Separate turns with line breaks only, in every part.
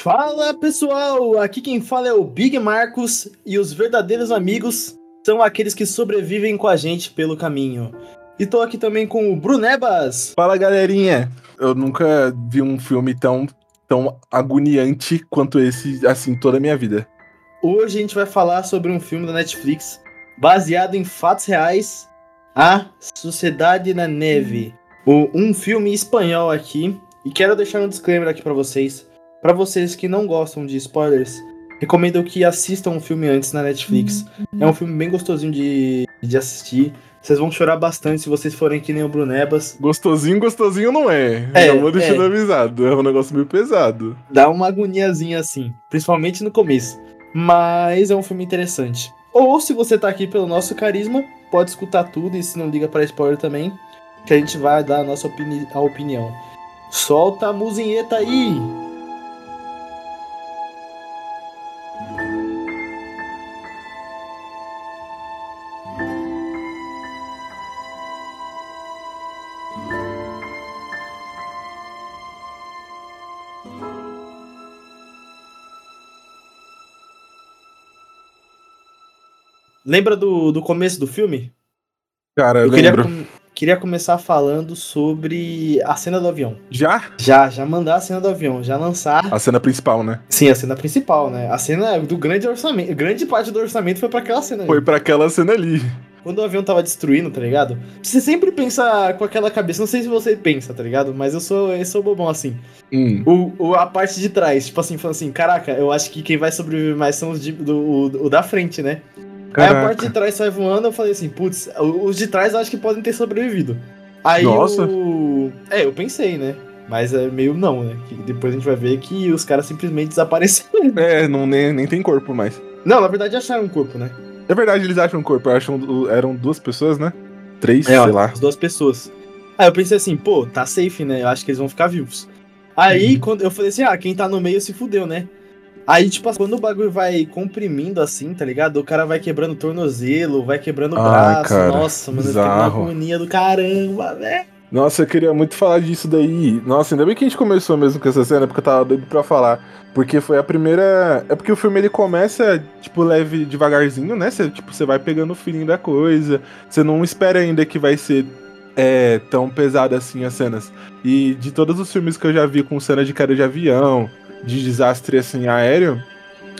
Fala pessoal, aqui quem fala é o Big Marcos e os verdadeiros amigos são aqueles que sobrevivem com a gente pelo caminho. E tô aqui também com o Brunebas.
Fala galerinha, eu nunca vi um filme tão, tão agoniante quanto esse, assim, toda a minha vida.
Hoje a gente vai falar sobre um filme da Netflix baseado em fatos reais, A Sociedade na Neve. Um filme espanhol aqui. E quero deixar um disclaimer aqui para vocês. Para vocês que não gostam de spoilers, recomendo que assistam o filme antes na Netflix. É um filme bem gostosinho de, de assistir. Vocês vão chorar bastante se vocês forem que nem o Brunebas.
Gostosinho, gostosinho não é.
É,
Já vou deixando
é.
avisado. É um negócio meio pesado.
Dá uma agoniazinha assim, principalmente no começo. Mas é um filme interessante. Ou se você tá aqui pelo nosso carisma, pode escutar tudo e se não liga para spoiler também, que a gente vai dar a nossa opini a opinião. Solta a muzinheta aí! Lembra do, do começo do filme?
Cara, eu,
Eu queria, com- queria começar falando sobre a cena do avião.
Já?
Já, já mandar a cena do avião, já lançar.
A cena principal, né?
Sim, a cena principal, né? A cena do grande orçamento. Grande parte do orçamento foi pra aquela cena.
Foi
ali.
pra aquela cena ali.
Quando o avião tava destruindo, tá ligado? Você sempre pensa com aquela cabeça. Não sei se você pensa, tá ligado? Mas eu sou, eu sou bobão assim.
Hum.
O, o- a parte de trás, tipo assim, falando assim: caraca, eu acho que quem vai sobreviver mais são os de- do, o, o da frente, né? Aí a parte de trás sai voando, eu falei assim, putz, os de trás acho que podem ter sobrevivido. Aí
Nossa.
o. É, eu pensei, né? Mas é meio não, né? Que depois a gente vai ver que os caras simplesmente desapareceram.
É, não, nem, nem tem corpo mais.
Não, na verdade acharam um corpo, né?
É verdade, eles acham corpo. Acham, eram duas pessoas, né? Três,
É, ó,
sei lá.
as duas pessoas. Aí eu pensei assim, pô, tá safe, né? Eu acho que eles vão ficar vivos. Aí
Uhum.
quando eu falei assim, ah, quem tá no meio se fudeu, né? Aí, tipo, quando o bagulho vai comprimindo assim, tá ligado? O cara vai quebrando o tornozelo, vai quebrando o braço.
cara,
Nossa, mano, fiquei uma agonia do caramba, velho.
Nossa, eu queria muito falar disso daí. Nossa, ainda bem que a gente começou mesmo com essa cena, porque eu tava doido pra falar. Porque foi a primeira. É porque o filme ele começa, tipo, leve devagarzinho, né? Você, tipo, você vai pegando o feeling da coisa. Você não espera ainda que vai ser é, tão pesado assim as cenas. E de todos os filmes que eu já vi com cena de queda de avião, de desastre assim aéreo,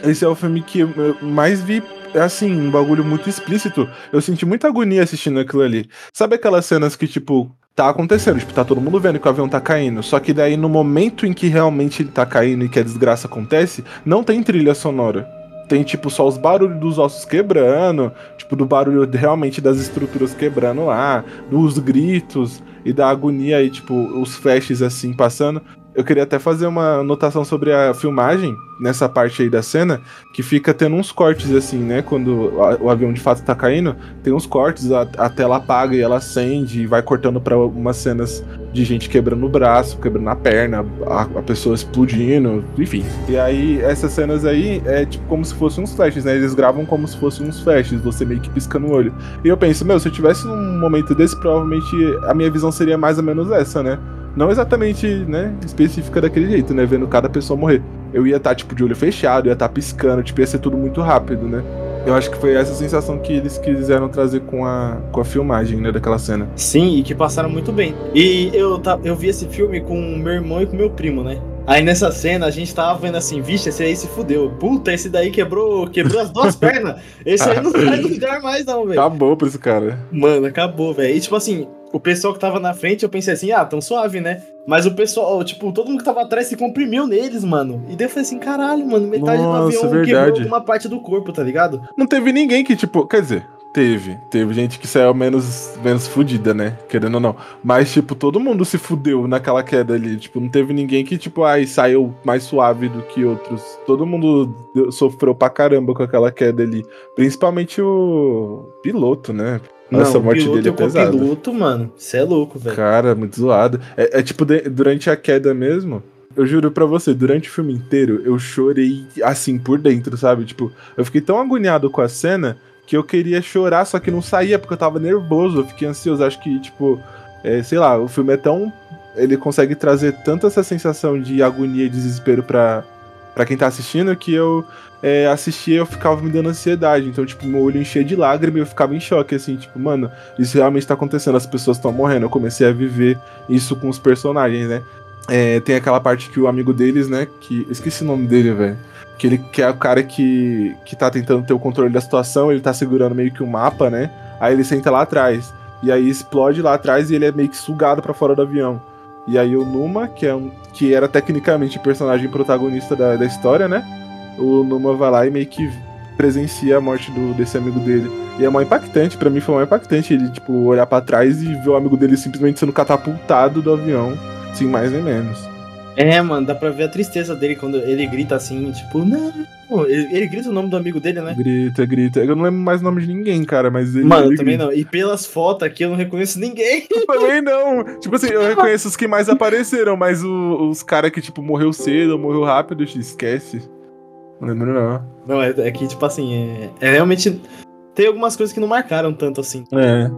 esse é o filme que eu mais vi. Assim, um bagulho muito explícito. Eu senti muita agonia assistindo aquilo ali. Sabe aquelas cenas que, tipo, tá acontecendo, tipo, tá todo mundo vendo que o avião tá caindo. Só que daí, no momento em que realmente ele tá caindo e que a desgraça acontece, não tem trilha sonora. Tem, tipo, só os barulhos dos ossos quebrando, tipo, do barulho realmente das estruturas quebrando lá, dos gritos e da agonia e, tipo, os flashes assim passando. Eu queria até fazer uma anotação sobre a filmagem nessa parte aí da cena, que fica tendo uns cortes assim, né? Quando o avião de fato tá caindo, tem uns cortes, a, a tela apaga e ela acende e vai cortando pra umas cenas de gente quebrando o braço, quebrando a perna, a, a pessoa explodindo, enfim. E aí, essas cenas aí é tipo como se fossem uns flashes, né? Eles gravam como se fossem uns flashes, você meio que piscando o olho. E eu penso, meu, se eu tivesse num momento desse, provavelmente a minha visão seria mais ou menos essa, né? Não exatamente, né, específica daquele jeito, né? Vendo cada pessoa morrer. Eu ia estar, tipo, de olho fechado, ia estar piscando, tipo, ia ser tudo muito rápido, né? Eu acho que foi essa sensação que eles quiseram trazer com a, com a filmagem, né, daquela cena.
Sim, e que passaram muito bem. E eu, eu vi esse filme com meu irmão e com meu primo, né? Aí nessa cena a gente tava vendo assim, vixe, esse aí se fudeu. Puta, esse daí quebrou, quebrou as duas pernas. Esse aí não sai do lugar mais, não, velho.
Acabou pra esse cara.
Mano, acabou, velho. E tipo assim, o pessoal que tava na frente, eu pensei assim, ah, tão suave, né? Mas o pessoal, tipo, todo mundo que tava atrás se comprimiu neles, mano. E daí eu falei assim, caralho, mano, metade
Nossa,
do avião quebrou
verdade.
alguma parte do corpo, tá ligado?
Não teve ninguém que, tipo, quer dizer, teve. Teve gente que saiu menos, menos fudida, né? Querendo ou não. Mas, tipo, todo mundo se fudeu naquela queda ali. Tipo, não teve ninguém que, tipo, ai, saiu mais suave do que outros. Todo mundo sofreu pra caramba com aquela queda ali. Principalmente o piloto, né? Nossa,
Não,
a morte
piloto
dele é
e o
pesada.
copiloto, mano, cê é louco, velho.
Cara, muito zoado. É, é tipo, de- durante a queda mesmo, eu juro pra você, durante o filme inteiro, eu chorei assim por dentro, sabe? Tipo, eu fiquei tão agoniado com a cena que eu queria chorar, só que não saía porque eu tava nervoso, eu fiquei ansioso. Acho que, tipo, é, sei lá, o filme é tão. Ele consegue trazer tanto essa sensação de agonia e desespero pra, para quem tá assistindo, que eu é, assistia eu ficava me dando ansiedade. Então, tipo, meu olho enchia de lágrimas e eu ficava em choque, assim, tipo, mano, isso realmente tá acontecendo, as pessoas estão morrendo. Eu comecei a viver isso com os personagens, né? É, tem aquela parte que o amigo deles, né? Que. Esqueci o nome dele, velho. Que ele que é o cara que, que tá tentando ter o controle da situação, ele tá segurando meio que um mapa, né? Aí ele senta lá atrás. E aí explode lá atrás e ele é meio que sugado para fora do avião. E aí o Numa, que, é um, que era tecnicamente o personagem protagonista da, da história, né? O Numa vai lá e meio que presencia a morte do, desse amigo dele. E é mó impactante, para mim foi mó impactante ele, tipo, olhar para trás e ver o amigo dele simplesmente sendo catapultado do avião, sem mais nem menos.
É, mano, dá pra ver a tristeza dele quando ele grita assim, tipo, não. Ele, ele grita o nome do amigo dele, né?
Grita, grita. Eu não lembro mais o nome de ninguém, cara, mas ele.
Mano,
ele
também
grita.
não. E pelas fotos aqui eu não reconheço ninguém.
Eu também não. Tipo assim, eu reconheço os que mais apareceram, mas o- os caras que, tipo, morreu cedo ou morreu rápido, esquece. Não lembro, não.
Não, é, é que, tipo assim, é, é realmente. Tem algumas coisas que não marcaram tanto assim.
É.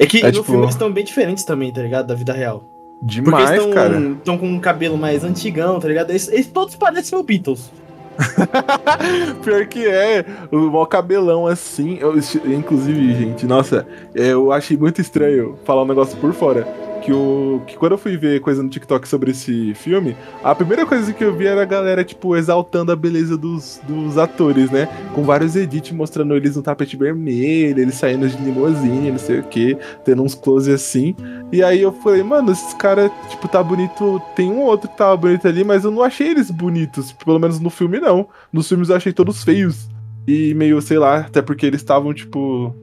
É que
É,
no
tipo-
filme eles estão bem diferentes também, tá ligado? Da vida real. Porque
Demais,
eles
cara.
estão com um cabelo mais antigão, tá ligado? Eles, eles todos parecem o Beatles.
Pior que é, o maior cabelão assim. Eu, inclusive, gente, nossa, eu achei muito estranho falar um negócio por fora. Que, o, que quando eu fui ver coisa no TikTok sobre esse filme, a primeira coisa que eu vi era a galera, tipo, exaltando a beleza dos, dos atores, né? Com vários edits mostrando eles no tapete vermelho, eles saindo de limousine, não sei o que, tendo uns close assim. E aí eu falei, mano, esses caras, tipo, tá bonito. Tem um outro que tava bonito ali, mas eu não achei eles bonitos. Pelo menos no filme, não. Nos filmes eu achei todos feios. E meio, sei lá, até porque eles estavam, tipo.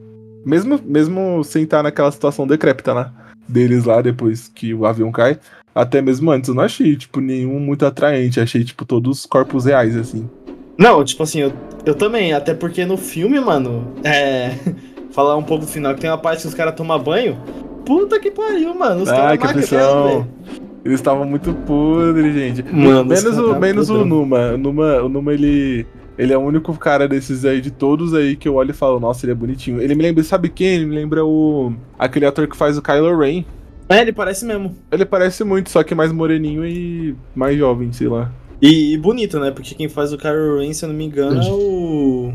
Mesmo, mesmo sem estar naquela situação decrépita, né? Deles lá, depois que o avião cai. Até mesmo antes, eu não achei, tipo, nenhum muito atraente. Achei, tipo, todos corpos reais, assim.
Não, tipo assim, eu, eu também, até porque no filme, mano, é. Falar um pouco do final, que tem uma parte que os caras tomam banho. Puta que pariu, mano. Os
Ah, que. Eles estavam muito podres, gente.
Mano,
menos
os
o, menos o. Numa. O Numa, o Numa ele, ele é o único cara desses aí, de todos aí, que eu olho e falo, nossa, ele é bonitinho. Ele me lembra, sabe quem? Ele me lembra o. aquele ator que faz o Kylo Ren.
É, ele parece mesmo.
Ele parece muito, só que mais moreninho e mais jovem, sei lá.
E, e bonito, né? Porque quem faz o Kylo Ren, se eu não me engano, é o.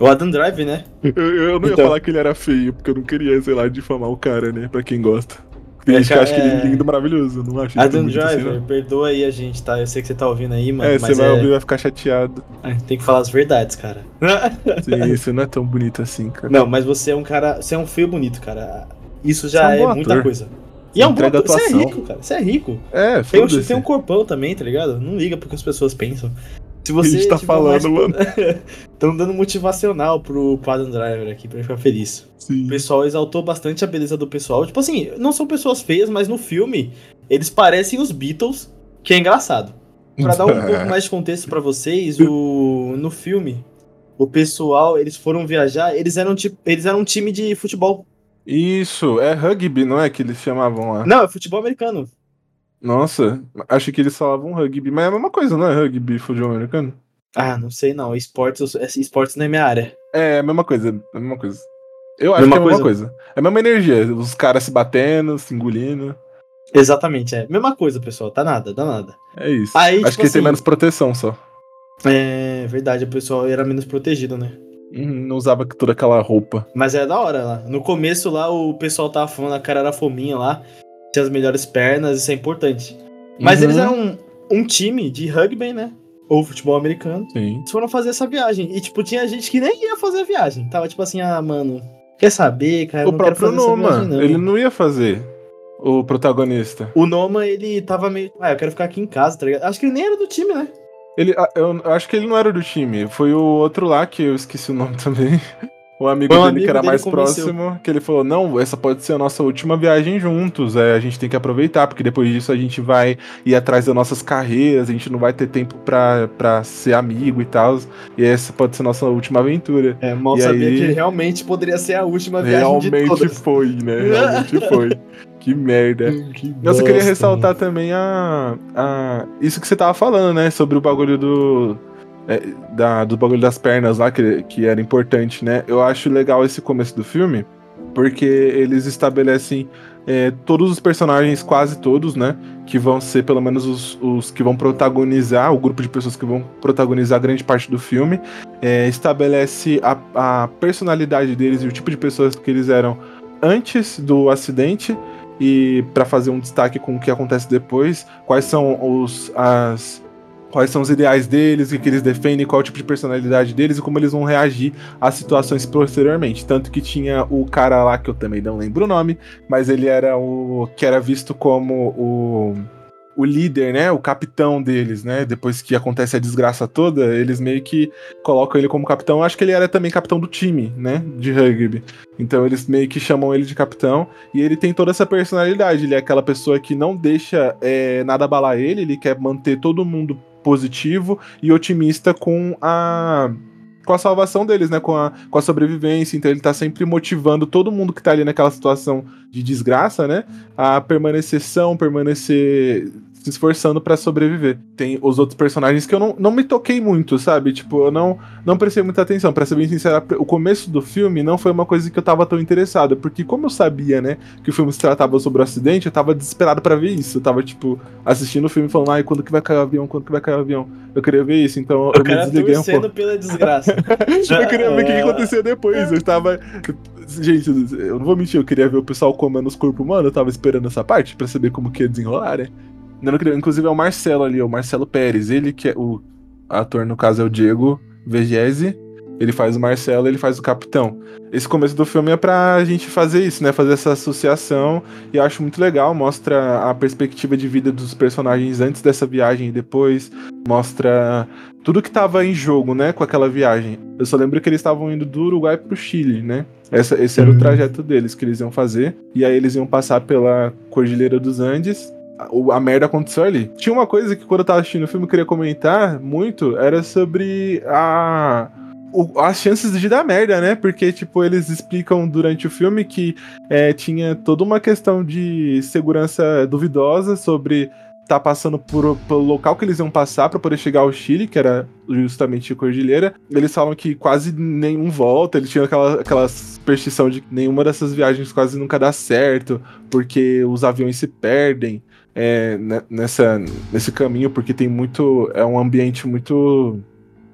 O Adam Drive, né?
Eu, eu não ia
Então.
falar que ele era feio, porque eu não queria, sei lá, difamar o cara, né? Pra quem gosta. Tem
É,
gente que acha que ele
é-
lindo, maravilhoso. Não acho
Adam
assim,
Driver,
não.
perdoa aí a gente, tá? Eu sei que você tá ouvindo aí, mano.
É, você vai
é...
ouvir e vai ficar chateado.
Tem que falar as verdades, cara.
Sim, você não é tão bonito assim, cara.
não, mas você é um cara. Você é um feio bonito, cara. Isso
Você é
já
um
é, muita coisa. E é um bom. Você é rico, cara. Você é rico.
É,
Tem um, tem um corpão também, tá ligado? Não liga porque as pessoas pensam. Se você
gente tá
tiver
falando,
mais-
mano.
Estão dando motivacional pro, Adam Driver aqui pra ele ficar feliz.
Sim.
O pessoal exaltou bastante a beleza do pessoal. Tipo assim, não são pessoas feias, mas no filme eles parecem os Beatles, que é engraçado. Pra dar um pouco mais de contexto pra vocês, o no filme, o pessoal, eles foram viajar, eles eram tipo, eles eram um time de futebol.
Isso, é rugby, não é que eles chamavam lá?
Não, é futebol americano.
Nossa, acho que eles falavam rugby, mas é a mesma coisa, não é rugby e futebol americano?
Ah, não sei não, esportes, esportes não é minha área.
É, a mesma coisa, é a mesma coisa. Eu acho
Mesma
que é a mesma coisa. É a mesma energia, os caras se batendo, se engolindo.
Exatamente, é. Mesma coisa, pessoal, tá nada, dá nada.
É isso.
Aí,
acho
tipo
que tem
assim-
menos proteção só.
É verdade, o pessoal era menos protegido, né?
Uhum, não usava toda aquela roupa.
Mas é da hora lá. No começo lá, o pessoal tava falando, a cara era fominha lá, tinha as melhores pernas, isso é importante. Mas
Uhum.
eles eram um, time de rugby, né? Ou futebol americano.
Sim.
Eles foram fazer essa viagem. E, tipo, tinha gente que nem ia fazer a viagem. Tava tipo assim, ah, mano, quer saber, cara?
o próprio Noma,
não.
ele não ia fazer. O protagonista.
O Noma, ele tava meio. Ah, eu quero ficar aqui em casa, tá ligado? Acho que ele nem era do time, né?
Ele, ah, eu acho que ele não era do time. Foi o outro lá que eu esqueci o nome também. O amigo dele
amigo
que era
dele
mais
convenceu.
próximo, que ele falou: Não, essa pode ser a nossa última viagem juntos. É, a gente tem que aproveitar, porque depois disso a gente vai ir atrás das nossas carreiras, a gente não vai ter tempo pra, pra ser amigo e tal. E essa pode ser a nossa última aventura.
É, mal
E
sabia
aí-
que realmente poderia ser a última viagem de
Realmente foi, né? Realmente foi. Que merda.
Que
Nossa, eu queria ressaltar também a, a. Isso que você tava falando, né? Sobre o bagulho do. É, da, do bagulho das pernas lá, que, que era importante, né? Eu acho legal esse começo do filme, porque eles estabelecem é, todos os personagens, quase todos, né? Que vão ser pelo menos os, os, que vão protagonizar, o grupo de pessoas que vão protagonizar grande parte do filme. É, estabelece a, a personalidade deles e o tipo de pessoas que eles eram antes do acidente e para fazer um destaque com o que acontece depois, quais são os as quais são os ideais deles, o que eles defendem, qual é o tipo de personalidade deles e como eles vão reagir às situações posteriormente. Tanto que tinha o cara lá que eu também não lembro o nome, mas ele era o que era visto como o o líder, né, o capitão deles, né, depois que acontece a desgraça toda, eles meio que colocam ele como capitão. Acho que ele era também capitão do time, né, de rugby. Então eles meio que chamam ele de capitão e ele tem toda essa personalidade. Ele é aquela pessoa que não deixa é, nada abalar ele, ele quer manter todo mundo positivo e otimista com a com a salvação deles, né? Com a, com a sobrevivência. Então ele tá sempre motivando todo mundo que tá ali naquela situação de desgraça, né? A permanecer são, permanecer se esforçando para sobreviver. Tem os outros personagens que eu não, não me toquei muito, sabe? Tipo, eu não, não prestei muita atenção. Pra ser bem sincero, o começo do filme não foi uma coisa que eu tava tão interessado. Porque como eu sabia, né, que o filme se tratava sobre o acidente, eu tava desesperado para ver isso. Eu tava, tipo, assistindo o filme falando, ai, quando que vai cair o avião? Quando que vai cair o avião? Eu queria ver isso, então
eu, eu me desliguei um pouco. pela desgraça.
eu queria ver o que, que acontecia depois. Eu estava Gente, eu não vou mentir, eu queria ver o pessoal comendo os corpos humanos, eu tava esperando essa parte para saber como que ia desenrolar, né? Inclusive é o Marcelo ali, o Marcelo Pérez. Ele que é o ator, no caso, é o Diego Vegese. Ele faz o Marcelo, ele faz o Capitão. Esse começo do filme é pra gente fazer isso, né? Fazer essa associação. E eu acho muito legal. Mostra a perspectiva de vida dos personagens antes dessa viagem e depois. Mostra tudo que tava em jogo, né? Com aquela viagem. Eu só lembro que eles estavam indo do Uruguai pro Chile, né? Essa, esse era uhum. o trajeto deles que eles iam fazer. E aí eles iam passar pela Cordilheira dos Andes a, merda aconteceu ali. Tinha uma coisa que quando eu tava assistindo o filme eu queria comentar muito, era sobre a as chances de dar merda, né? Porque, tipo, eles explicam durante o filme que é, tinha toda uma questão de segurança duvidosa sobre tá passando por, pelo local que eles iam passar para poder chegar ao Chile, que era justamente a Cordilheira. Eles falam que quase nenhum volta, eles tinham aquela, aquela superstição de que nenhuma dessas viagens quase nunca dá certo, porque os aviões se perdem é, nessa, nesse caminho, porque tem muito. É um ambiente muito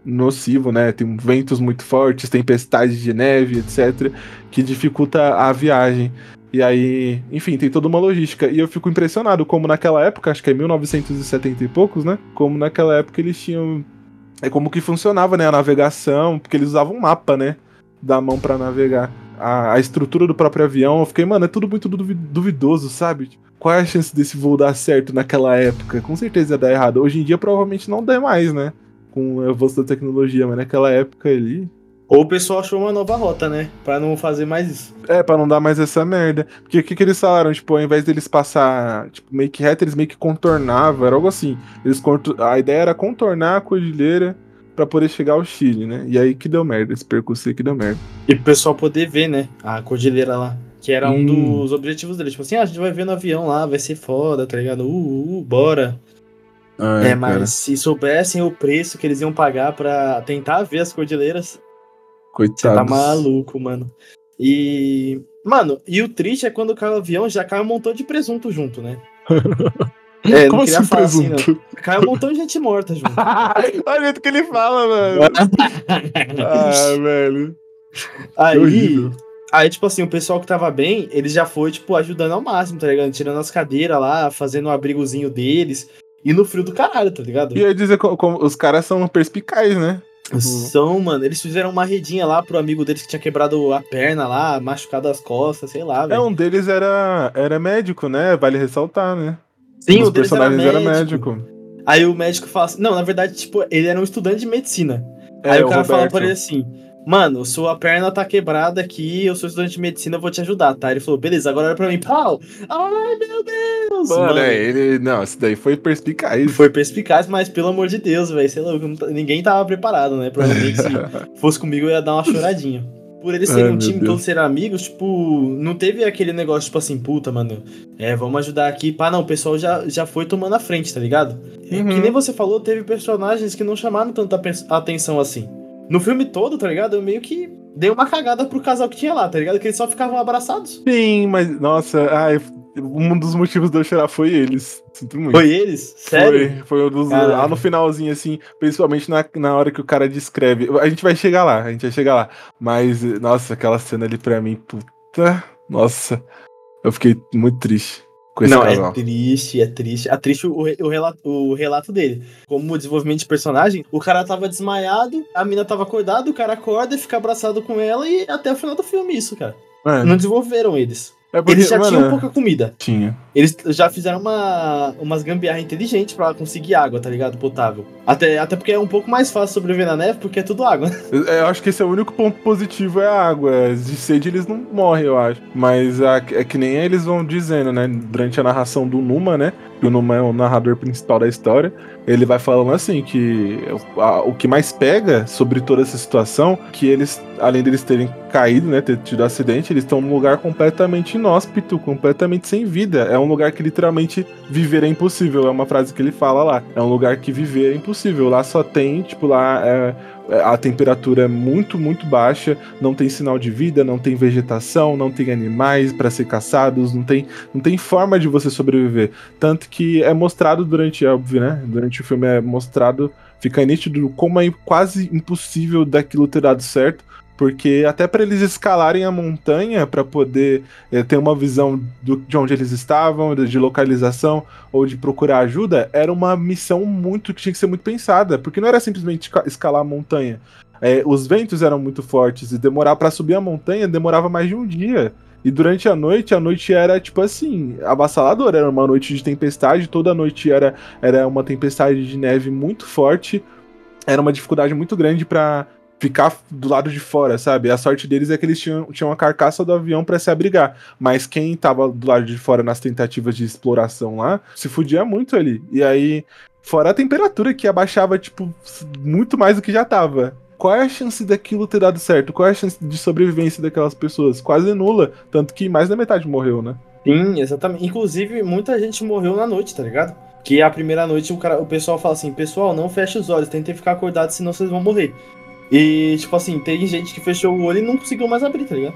nocivo, né? Tem ventos muito fortes, tempestades de neve, etc., que dificulta a viagem. E aí, enfim, tem toda uma logística. E eu fico impressionado como naquela época, acho que é 1970 e poucos, né? Como naquela época eles tinham. É como que funcionava, né? A navegação, porque eles usavam mapa, né? Da mão para navegar. A, a, estrutura do próprio avião, eu fiquei, mano, é tudo muito duvidoso, sabe? qual é a chance desse voo dar certo naquela época? Com certeza ia dar errado. Hoje em dia provavelmente não dá mais, né? Com o avanço da tecnologia, mas naquela época ali.
Ou o pessoal achou uma nova rota, né? Pra não fazer mais isso.
É, pra não dar mais essa merda. Porque o que, que eles falaram? Tipo, ao invés deles passar, tipo, meio que reto, eles meio que contornavam, era algo assim. Eles A ideia era contornar a cordilheira para poder chegar ao Chile, né? E aí que deu merda, esse percurso aí que deu merda.
E pro pessoal poder ver, né? A cordilheira lá. Que era um hum. dos objetivos dele. Tipo assim, ah, a gente vai ver no avião lá, vai ser foda, tá ligado? Uh, uh, uh bora. Ah, é, mas cara. se soubessem o preço que eles iam pagar para tentar ver as cordilheiras.
Coitado. Você
tá maluco, mano. E. Mano, e o triste é quando cai o avião, já cai um montão de presunto junto, né?
É, Como assim presunto? Assim,
Cai um montão de gente morta junto.
Olha o jeito que ele fala, mano. ah, velho.
Aí, Aí, tipo assim, o pessoal que tava bem, eles já foi, tipo, ajudando ao máximo, tá ligado? Tirando as cadeiras lá, fazendo o um abrigozinho deles. E no frio do caralho, tá ligado?
E eu ia dizer como os caras são perspicazes, né?
Tipo, são, mano. Eles fizeram uma redinha lá pro amigo deles que tinha quebrado a perna lá, machucado as costas, sei lá,
velho. É, um deles era, era médico, né? Vale ressaltar, né?
Sim, um o deles era médico. era médico. Aí o médico fala assim, não, na verdade, tipo, ele era um estudante de medicina. É, Aí o cara o fala pra ele assim, Mano, sua perna tá quebrada aqui, eu sou estudante de medicina, eu vou te ajudar, tá? Ele falou, beleza, agora olha pra mim, pau! Ai, meu Deus!
Mano, mano. É, ele. Não, isso daí foi perspicaz.
Foi perspicaz, mas pelo amor de Deus, velho, sei lá, ninguém tava preparado, né? Provavelmente se fosse comigo eu ia dar uma choradinha. Por eles serem Ai, um time, todos serem amigos, tipo, não teve aquele negócio, tipo assim, puta, mano, é, vamos ajudar aqui. Pá, não, o pessoal já, já foi tomando a frente, tá ligado? Uhum. Que nem você falou, teve personagens que não chamaram tanta atenção assim. No filme todo, tá ligado? Eu meio que dei uma cagada pro casal que tinha lá, tá ligado? Que eles só ficavam abraçados.
Sim, mas, nossa, ai, um dos motivos de eu chorar foi eles. Sinto muito.
Foi eles? Sério?
Foi, foi um dos. Caraca. Lá no finalzinho, assim, principalmente na, na hora que o cara descreve. A gente vai chegar lá, a gente vai chegar lá. Mas, nossa, aquela cena ali pra mim, puta. Nossa. Eu fiquei muito triste.
Não,
casal.
é triste, é triste. É triste o, o, relato, o relato dele. Como desenvolvimento de personagem, o cara tava desmaiado, a mina tava acordada, o cara acorda e fica abraçado com ela e até o final do filme isso, cara. Não desenvolveram eles.
É porque,
eles já
mano,
tinham pouca comida.
Tinha.
Eles já fizeram uma, umas gambiarra inteligentes pra conseguir água, tá ligado? Potável. Até, até porque é um pouco mais fácil sobreviver na neve, porque é tudo água.
Eu, acho que esse é o único ponto positivo é a água. De sede eles não morrem, eu acho. Mas é que nem eles vão dizendo, né? Durante a narração do Numa, né? Que o Numa é o narrador principal da história. Ele vai falando assim que a, o que mais pega sobre toda essa situação, que eles, além deles terem caído, né? Ter tido acidente, eles estão num lugar completamente inóspito, completamente sem vida. É um lugar que literalmente viver é impossível. É uma frase que ele fala lá. É um lugar que viver é impossível. Lá só tem, tipo, lá é, a temperatura é muito, muito baixa, não tem sinal de vida, não tem vegetação, não tem animais para ser caçados, não tem, não tem forma de você sobreviver. Tanto que é mostrado durante, óbvio, né? Durante o filme é mostrado, fica nítido como é quase impossível daquilo ter dado certo. Porque até para eles escalarem a montanha para poder é, ter uma visão do, de onde eles estavam, de localização ou de procurar ajuda, era uma missão muito que tinha que ser muito pensada, porque não era simplesmente escalar a montanha. É, os ventos eram muito fortes e demorar para subir a montanha demorava mais de um dia. E durante a noite, a noite era tipo assim, avassaladora. Era uma noite de tempestade, toda noite era, era uma tempestade de neve muito forte. Era uma dificuldade muito grande para ficar do lado de fora, sabe? A sorte deles é que eles tinham, tinham a carcaça do avião para se abrigar. Mas quem tava do lado de fora nas tentativas de exploração lá, se fudia muito ali. E aí, fora a temperatura que abaixava, tipo, muito mais do que já tava. Qual é a chance daquilo ter dado certo? Qual é a chance de sobrevivência daquelas pessoas? Quase nula. Tanto que mais da metade morreu, né?
Sim, exatamente. Inclusive, muita gente morreu na noite, tá ligado? Que a primeira noite o, cara, o pessoal fala assim: pessoal, não feche os olhos, tentem ficar acordado, senão vocês vão morrer. E, tipo assim, tem gente que fechou o olho e não conseguiu mais abrir, tá ligado?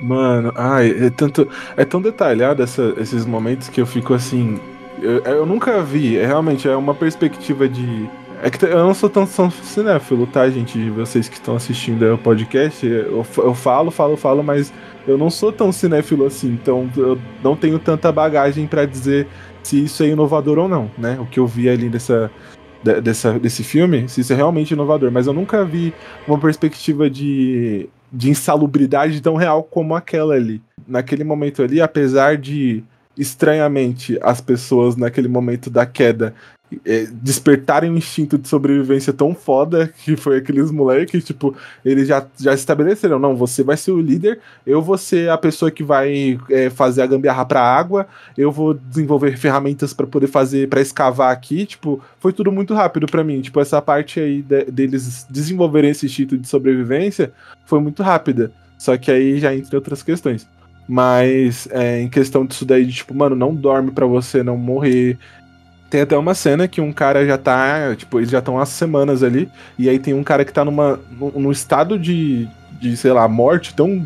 Mano, ai, é tanto. É tão detalhado essa, esses momentos que eu fico assim. Eu, eu nunca vi, é realmente é uma perspectiva de. É que eu não sou tão, cinéfilo, tá, gente? Vocês que estão assistindo o podcast, eu, eu falo, falo, falo, mas eu não sou tão cinéfilo assim, então eu não tenho tanta bagagem para dizer se isso é inovador ou não, né? O que eu vi ali dessa, dessa, desse filme, se isso é realmente inovador, mas eu nunca vi uma perspectiva de, de insalubridade tão real como aquela ali. Naquele momento ali, apesar de estranhamente as pessoas naquele momento da queda é, despertarem um instinto de sobrevivência tão foda que foi aqueles moleques, tipo, eles já, já estabeleceram, não, você vai ser o líder, eu vou ser a pessoa que vai é, fazer a gambiarra pra água, eu vou desenvolver ferramentas para poder fazer, para escavar aqui, tipo, foi tudo muito rápido para mim, tipo, essa parte aí de, deles desenvolverem esse instinto de sobrevivência foi muito rápida, só que aí já entre outras questões. Mas é, em questão disso daí, de, tipo, mano, não dorme para você não morrer, tem até uma cena que um cara já tá, tipo, eles já estão há semanas ali, e aí tem um cara que tá numa, num estado de, de, sei lá, morte tão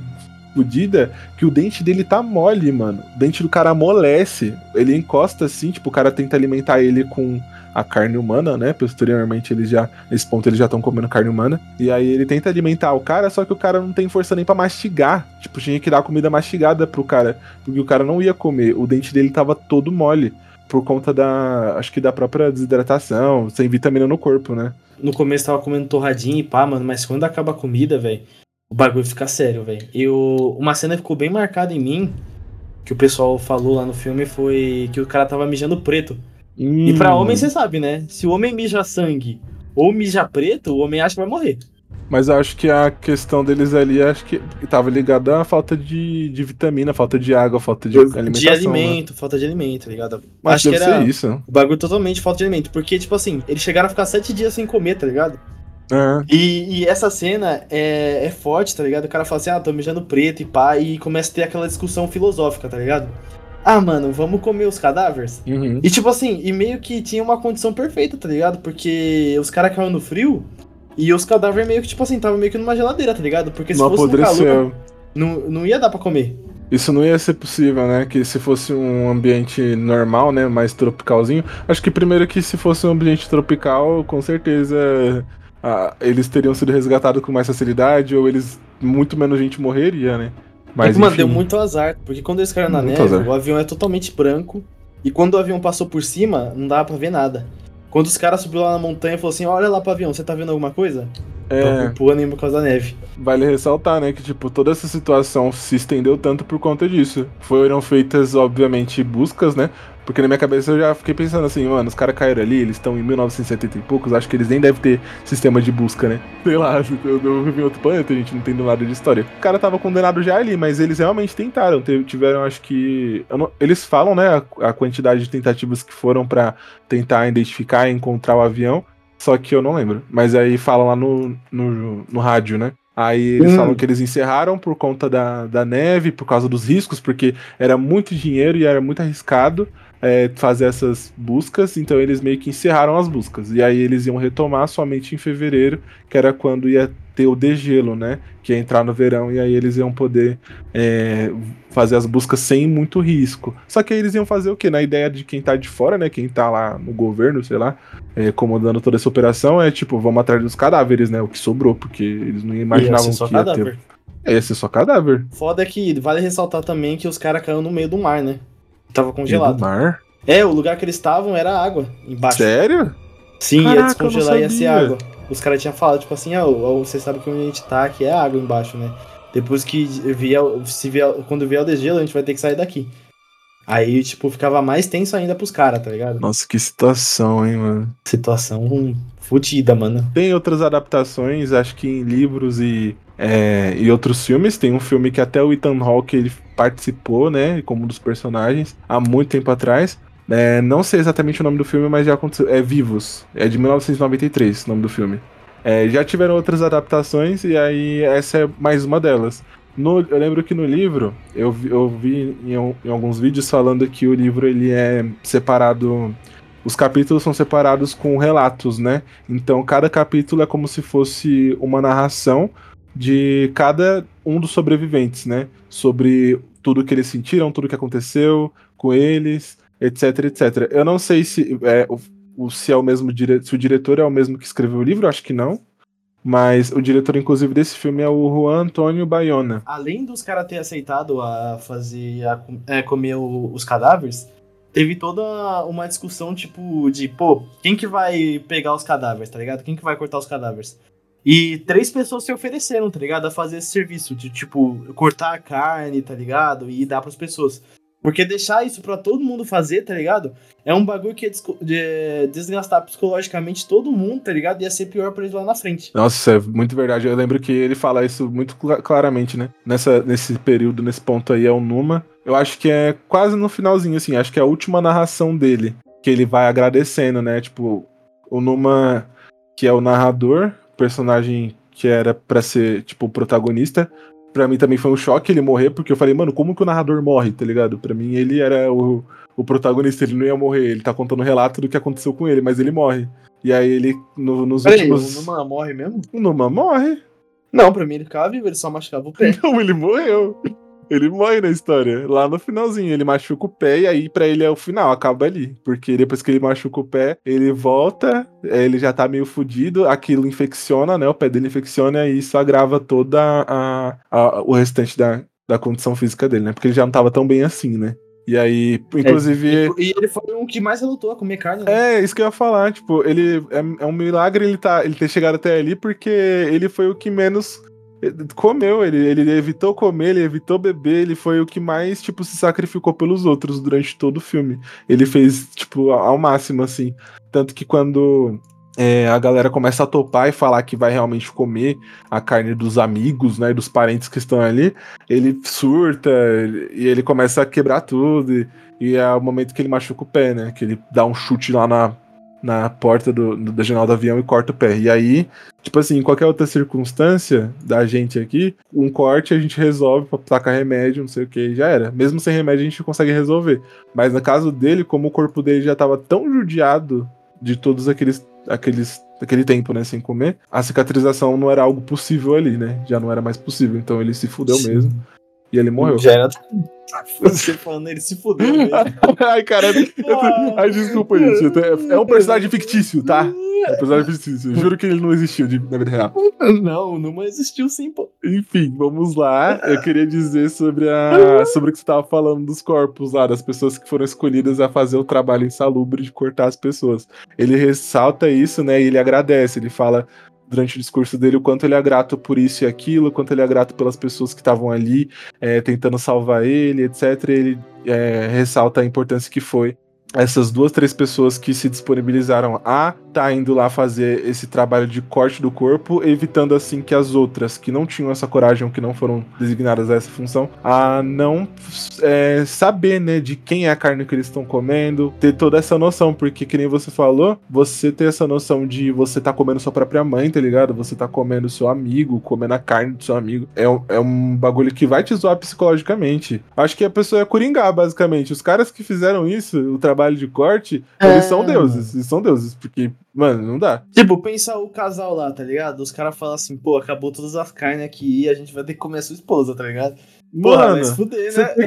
fodida que o dente dele tá mole, mano. O dente do cara amolece. Ele encosta assim, tipo, o cara tenta alimentar ele com a carne humana, né? Posteriormente eles já, nesse ponto eles já estão comendo carne humana. E aí ele tenta alimentar o cara, só que o cara não tem força nem para mastigar. Tipo, tinha que dar comida mastigada pro cara, porque o cara não ia comer. O dente dele tava todo mole por conta da. Acho que da própria desidratação, sem vitamina no corpo, né?
No começo tava comendo torradinha e pá, mano, mas quando acaba a comida, velho, o bagulho fica sério, velho. Eu. Uma cena ficou bem marcada em mim, que o pessoal falou lá no filme, foi que o cara tava mijando preto. Hum. E pra homem, você sabe, né? Se o homem mija sangue ou mija preto, o homem acha que vai morrer.
Mas eu acho que a questão deles ali, acho que estava ligada à falta de, de vitamina, falta de água, falta de alimentação.
De alimento, né? falta de alimento, tá ligado?
Mas acho que era ser isso.
O bagulho totalmente falta de alimento. Porque, tipo assim, eles chegaram a ficar sete dias sem comer, tá ligado?
É.
E, e, essa cena é, é forte, tá ligado? O cara fala assim, ah, tô mijando preto e pá, e começa a ter aquela discussão filosófica, tá ligado? Ah, mano, vamos comer os cadáveres?
Uhum.
E tipo assim, e meio que tinha uma condição perfeita, tá ligado? Porque os caras caíram no frio, e os cadáveres meio que, tipo assim, tava meio que numa geladeira, tá ligado? Porque se
não
fosse
apodreceu.
no calor, não, não ia dar pra comer.
isso não ia ser possível, né? Que se fosse um ambiente normal, né? Mais tropicalzinho. Acho que primeiro que se fosse um ambiente tropical, com certeza ah, eles teriam sido resgatados com mais facilidade, ou eles. Muito menos gente morreria, né?
Mas, é que, mano, deu muito azar, porque quando eles caíram na neve, azar. o avião é totalmente branco, e quando o avião passou por cima, não dava pra ver nada. Quando os caras subiram lá na montanha e falou assim: Olha lá pro avião, você tá vendo alguma coisa? É. Pulando por causa da neve.
Vale ressaltar, né, que tipo, toda essa situação se estendeu tanto por conta disso. Foram feitas, obviamente, buscas, né? Porque na minha cabeça eu já fiquei pensando assim, mano, os caras caíram ali, eles estão em 1970 e poucos, acho que eles nem devem ter sistema de busca, né? Sei lá, eu, eu vivi em outro planeta, a gente não entende nada de história. O cara tava condenado já ali, mas eles realmente tentaram. Tiveram, acho que. Não, eles falam, né, a, a, quantidade de tentativas que foram para tentar identificar e encontrar o avião. Só que eu não lembro. Mas aí falam lá no, no, no rádio, né? Aí eles hum. falam que eles encerraram por conta da, da neve, por causa dos riscos, porque era muito dinheiro e era muito arriscado é, fazer essas buscas, então eles meio que encerraram as buscas. E aí eles iam retomar somente em fevereiro, que era quando ia ter o degelo, né? Que ia entrar no verão, e aí eles iam poder é, fazer as buscas sem muito risco. Só que aí eles iam fazer o quê? Na ideia de quem tá de fora, né? Quem tá lá no governo, sei lá, é, comandando toda essa operação, é tipo, vamos atrás dos cadáveres, né? O que sobrou, porque eles não imaginavam que ia cadáver. ter. Ia ser só cadáver.
Foda é que vale ressaltar também que os caras caíram no meio do mar, né? Tava congelado.
Do mar?
É, o lugar que eles estavam era água embaixo.
Sério?
Sim, Caraca, ia descongelar e ia ser água. Os caras tinham falado, tipo assim, ah, você sabe que onde a gente tá, aqui é água embaixo, né? Depois que vier, se vier, quando vier o desgelo, a gente vai ter que sair daqui. Aí, tipo, ficava mais tenso ainda pros caras, tá ligado?
Nossa, que situação, hein, mano.
Situação ruim. Fudida, mano.
Tem outras adaptações, acho que em livros e, é, e outros filmes. Tem um filme que até o Ethan Hawke ele participou, né, como um dos personagens, há muito tempo atrás. É, não sei exatamente o nome do filme, mas já aconteceu. É Vivos. É de 1993 o nome do filme. É, já tiveram outras adaptações e aí essa é mais uma delas. No, eu lembro que no livro, eu, eu vi em, em, alguns vídeos falando que o livro ele é separado. Os capítulos são separados com relatos, né? Então cada capítulo é como se fosse uma narração de cada um dos sobreviventes, né? Sobre tudo que eles sentiram, tudo que aconteceu com eles, etc, etc. Eu não sei se é, o, se é o mesmo dire, se o diretor é o mesmo que escreveu o livro, acho que não. Mas o diretor, inclusive, desse filme é o Juan Antônio Bayona.
Além dos caras ter aceitado a fazer a, é, comer o, os cadáveres, teve toda uma discussão, tipo, de, pô, quem que vai pegar os cadáveres, tá ligado? Quem que vai cortar os cadáveres? E três pessoas se ofereceram, tá ligado? A fazer esse serviço de, tipo, cortar a carne, tá ligado? E dar pras pessoas. Porque deixar isso para todo mundo fazer, tá ligado? É um bagulho que ia desgastar psicologicamente todo mundo, tá ligado? Ia ser pior pra eles lá na frente.
Nossa, é muito verdade. Eu lembro que ele fala isso muito claramente, né? Nessa, nesse período, nesse ponto aí, é o Numa. Eu acho que é quase no finalzinho, assim. Acho que é a última narração dele. Que ele vai agradecendo, né? Tipo, o Numa, que é o narrador, personagem que era para ser, tipo, o protagonista, Pra mim também foi um choque ele morrer, porque eu falei, mano, como que o narrador morre, tá ligado? Pra mim ele era o, o protagonista, ele não ia morrer, ele tá contando o relato do que aconteceu com ele, mas ele morre. E aí ele, no, nos Peraí, últimos...
o Numa morre mesmo?
O Numa morre.
Não, pra mim ele ficava vivo, ele só machucava o pé.
Não, ele morreu. Ele morre na história. Lá no finalzinho, ele machuca o pé e aí para ele é o final, acaba ali. Porque depois que ele machuca o pé, ele volta, ele já tá meio fudido, aquilo infecciona, né? O pé dele infecciona e isso agrava toda a, a, o restante da, da condição física dele, né? Porque ele já não tava tão bem assim, né? E aí, inclusive. É,
e, ele foi um que mais relutou a comer carne. Né?
É, isso que eu ia falar. Tipo, ele. É, é um milagre ele, tá, ele ter chegado até ali, porque ele foi o que menos comeu, ele, ele evitou comer, ele evitou beber, ele foi o que mais, tipo, se sacrificou pelos outros durante todo o filme. Ele fez, tipo, ao máximo, assim. Tanto que quando é, a galera começa a topar e falar que vai realmente comer a carne dos amigos, né, dos parentes que estão ali, ele surta e ele começa a quebrar tudo. E, e é o momento que ele machuca o pé, né? Que ele dá um chute lá na, na porta do, do, da janela do avião e corta o pé. E aí, tipo assim, em qualquer outra circunstância da gente aqui, um corte a gente resolve pra tacar remédio, não sei o que, já era. Mesmo sem remédio a gente consegue resolver. Mas no caso dele, como o corpo dele já tava tão judiado de todos aqueles, aqueles aquele tempo, né, sem comer, a cicatrização não era algo possível ali, né? Já não era mais possível. Então ele se fudeu Sim. mesmo. E ele morreu.
Já era. Você falando ele se fudeu.
Ai, cara. Ai, desculpa, gente. É um personagem fictício, tá? É um personagem fictício. Juro que ele não existiu de, na vida real.
Não, não existiu sim, pô.
Enfim, vamos lá. Eu queria dizer sobre, a, sobre o que você tava falando dos corpos lá, das pessoas que foram escolhidas a fazer o trabalho insalubre de cortar as pessoas. Ele ressalta isso, né? E ele agradece. Ele fala durante o discurso dele o quanto ele é grato por isso e aquilo, o quanto ele é grato pelas pessoas que estavam ali é, tentando salvar ele, etc. Ele é, ressalta a importância que foi essas duas, três pessoas que se disponibilizaram a tá indo lá fazer esse trabalho de corte do corpo, evitando assim que as outras que não tinham essa coragem ou que não foram designadas a essa função, a não é, saber, né, de quem é a carne que eles estão comendo, ter toda essa noção, porque que nem você falou, você ter essa noção de você tá comendo sua própria mãe, tá ligado? Você tá comendo seu amigo, comendo a carne do seu amigo, é, um, é um bagulho que vai te zoar psicologicamente. Acho que a pessoa é coringar, basicamente. Os caras que fizeram isso, o trabalho de corte, é... eles são deuses, eles são deuses, porque Mano, não dá.
Tipo, pensa o casal lá, tá ligado? Os caras falam assim, pô, acabou todas as carnes aqui e a gente vai ter que comer a sua esposa, tá ligado?
Mano, fuder, né? Tem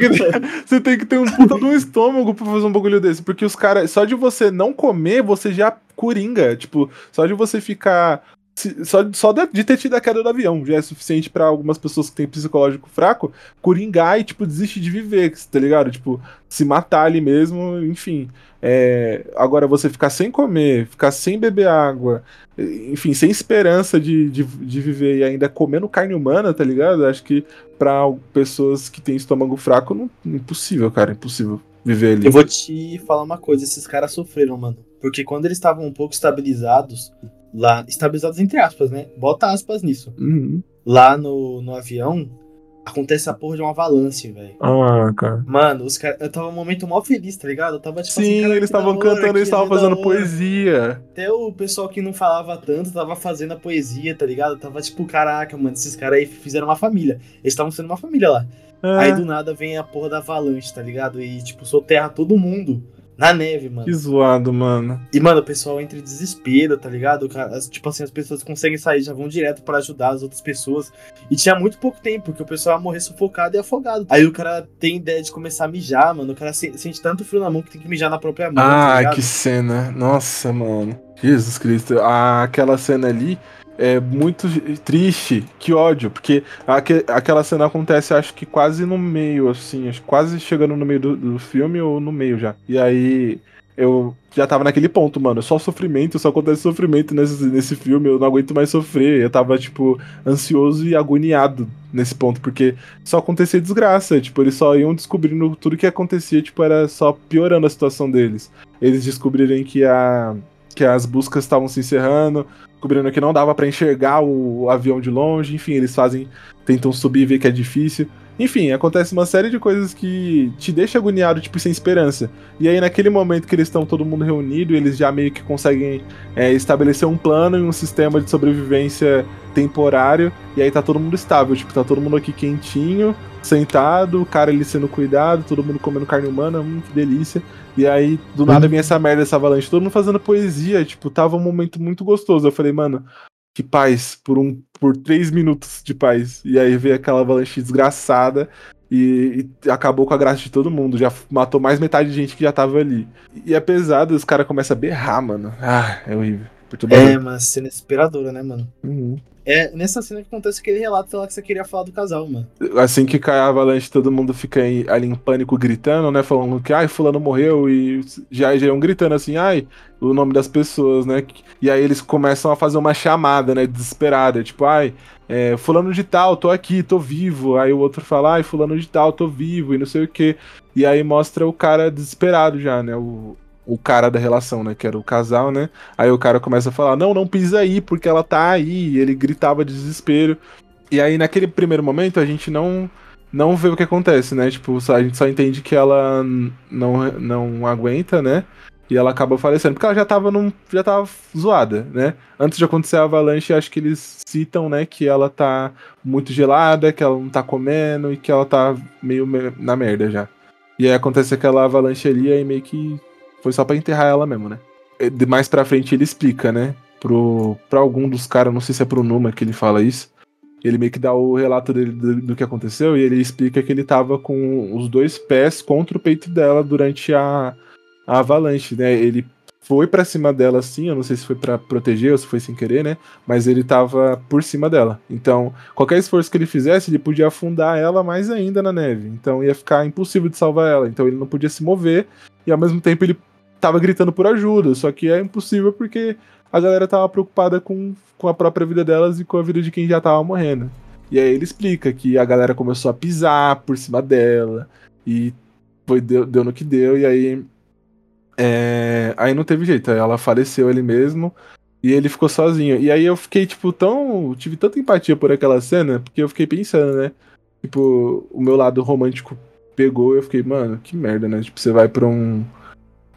você tem que ter um puta de um estômago pra fazer um bagulho desse. Porque os caras, só de você não comer, você já coringa. Tipo, só de você ficar só, só de ter tido a queda do avião já é suficiente para algumas pessoas que têm psicológico fraco coringar e, tipo, desistir de viver, tá ligado? Tipo, se matar ali mesmo, enfim. É, agora, você ficar sem comer, ficar sem beber água, enfim, sem esperança de, de, de viver e ainda comendo carne humana, tá ligado? Acho que para pessoas que têm estômago fraco, não, impossível, cara, impossível viver ali.
Eu vou te falar uma coisa: esses caras sofreram, mano. Porque quando eles estavam um pouco estabilizados, lá, estabilizados entre aspas, né? Bota aspas nisso.
Uhum.
Lá no, no avião, acontece a porra de uma avalanche, velho.
Ah, cara.
Mano, os caras. Eu tava um momento mó feliz, tá ligado? Eu tava tipo
Sim,
assim. Sim,
eles estavam cantando, eles estavam fazendo poesia.
Até o pessoal que não falava tanto tava fazendo a poesia, tá ligado? tava tipo, caraca, mano, esses caras aí fizeram uma família. Eles estavam sendo uma família lá. É. Aí do nada vem a porra da avalanche, tá ligado? E, tipo, soterra todo mundo. Na neve, mano.
Que zoado, mano.
E, mano, o pessoal entra em desespero, tá ligado? Tipo assim, as pessoas conseguem sair, já vão direto para ajudar as outras pessoas. E tinha muito pouco tempo, porque o pessoal ia morrer sufocado e afogado. Aí o cara tem ideia de começar a mijar, mano. O cara sente tanto frio na mão que tem que mijar na própria mão.
Ah, tá que cena. Nossa, mano. Jesus Cristo. Ah, aquela cena ali é muito triste, que ódio, porque aqu aquela cena acontece, acho que quase no meio, assim, quase chegando no meio do, do, filme ou no meio já. E aí eu já tava naquele ponto, mano, só sofrimento, só acontece sofrimento nesse, nesse filme, eu não aguento mais sofrer. Eu tava, tipo, ansioso e agoniado nesse ponto, porque só acontecia desgraça, tipo, eles só iam descobrindo tudo que acontecia, tipo, era só piorando a situação deles. Eles descobrirem que a que as buscas estavam se encerrando, descobrindo que não dava para enxergar o avião de longe, enfim, eles fazem, tentam subir e ver que é difícil. Enfim, acontece uma série de coisas que te deixa agoniado, tipo, sem esperança. E aí, naquele momento que eles estão todo mundo reunido, eles já meio que conseguem é, estabelecer um plano e um sistema de sobrevivência temporário. E aí tá todo mundo estável, tipo, tá todo mundo aqui quentinho, sentado, o cara ali sendo cuidado, todo mundo comendo carne humana, hum, que delícia. E aí, do nada, vem essa merda, essa avalanche, todo mundo fazendo poesia, tipo, tava um momento muito gostoso. Eu falei, mano, que paz, por um por três minutos de paz. E aí veio aquela avalanche desgraçada e, e, acabou com a graça de todo mundo. Já matou mais metade de gente que já tava ali. E é pesado, os caras começam a berrar, mano. Ah, é horrível.
É, mas cena inspiradora, né, mano?
Uhum.
É nessa cena que acontece aquele relato lá que você queria falar do casal, mano.
Assim que cai a avalanche, todo mundo fica ali em pânico gritando, né? Falando que, ai, fulano morreu e já, já iam gritando assim, ai, o nome das pessoas, né? E aí eles começam a fazer uma chamada, né? Desesperada, tipo, ai, é, fulano de tal, tô aqui, tô vivo. Aí o outro fala, ai, fulano de tal, tô vivo e não sei o que. E aí mostra o cara desesperado já, né? O, o cara da relação, né? Que era o casal, né? Aí o cara começa a falar: Não, não pisa aí, porque ela tá aí. E ele gritava de desespero. E aí, naquele primeiro momento, a gente não não vê o que acontece, né? Tipo, a gente só entende que ela não, não aguenta, né? E ela acaba falecendo, porque ela já tava num. já tava zoada, né? Antes de acontecer a avalanche, acho que eles citam, né, que ela tá muito gelada, que ela não tá comendo e que ela tá meio na merda já. E aí acontece aquela avalanche ali e meio que foi só para enterrar ela mesmo, né? Mais pra frente ele explica, né? Pro, pra algum dos caras, não sei se é pro Numa que ele fala isso. Ele meio que dá o relato dele do, do, que aconteceu e ele explica que ele tava com os dois pés contra o peito dela durante a, a avalanche, né? Ele foi para cima dela assim, eu não sei se foi para proteger ou se foi sem querer, né? Mas ele tava por cima dela. Então, qualquer esforço que ele fizesse, ele podia afundar ela mais ainda na neve. Então ia ficar impossível de salvar ela. Então ele não podia se mover e ao mesmo tempo ele tava gritando por ajuda, só que é impossível porque a galera tava preocupada com, com a própria vida delas e com a vida de quem já tava morrendo. E aí ele explica que a galera começou a pisar por cima dela e foi deu, deu no que deu e aí é, aí não teve jeito, ela faleceu ele mesmo e ele ficou sozinho. E aí eu fiquei, tipo, tão. Tive tanta empatia por aquela cena, porque eu fiquei pensando, né? Tipo, o meu lado romântico pegou eu fiquei, mano, que merda, né? Tipo, você vai pra um.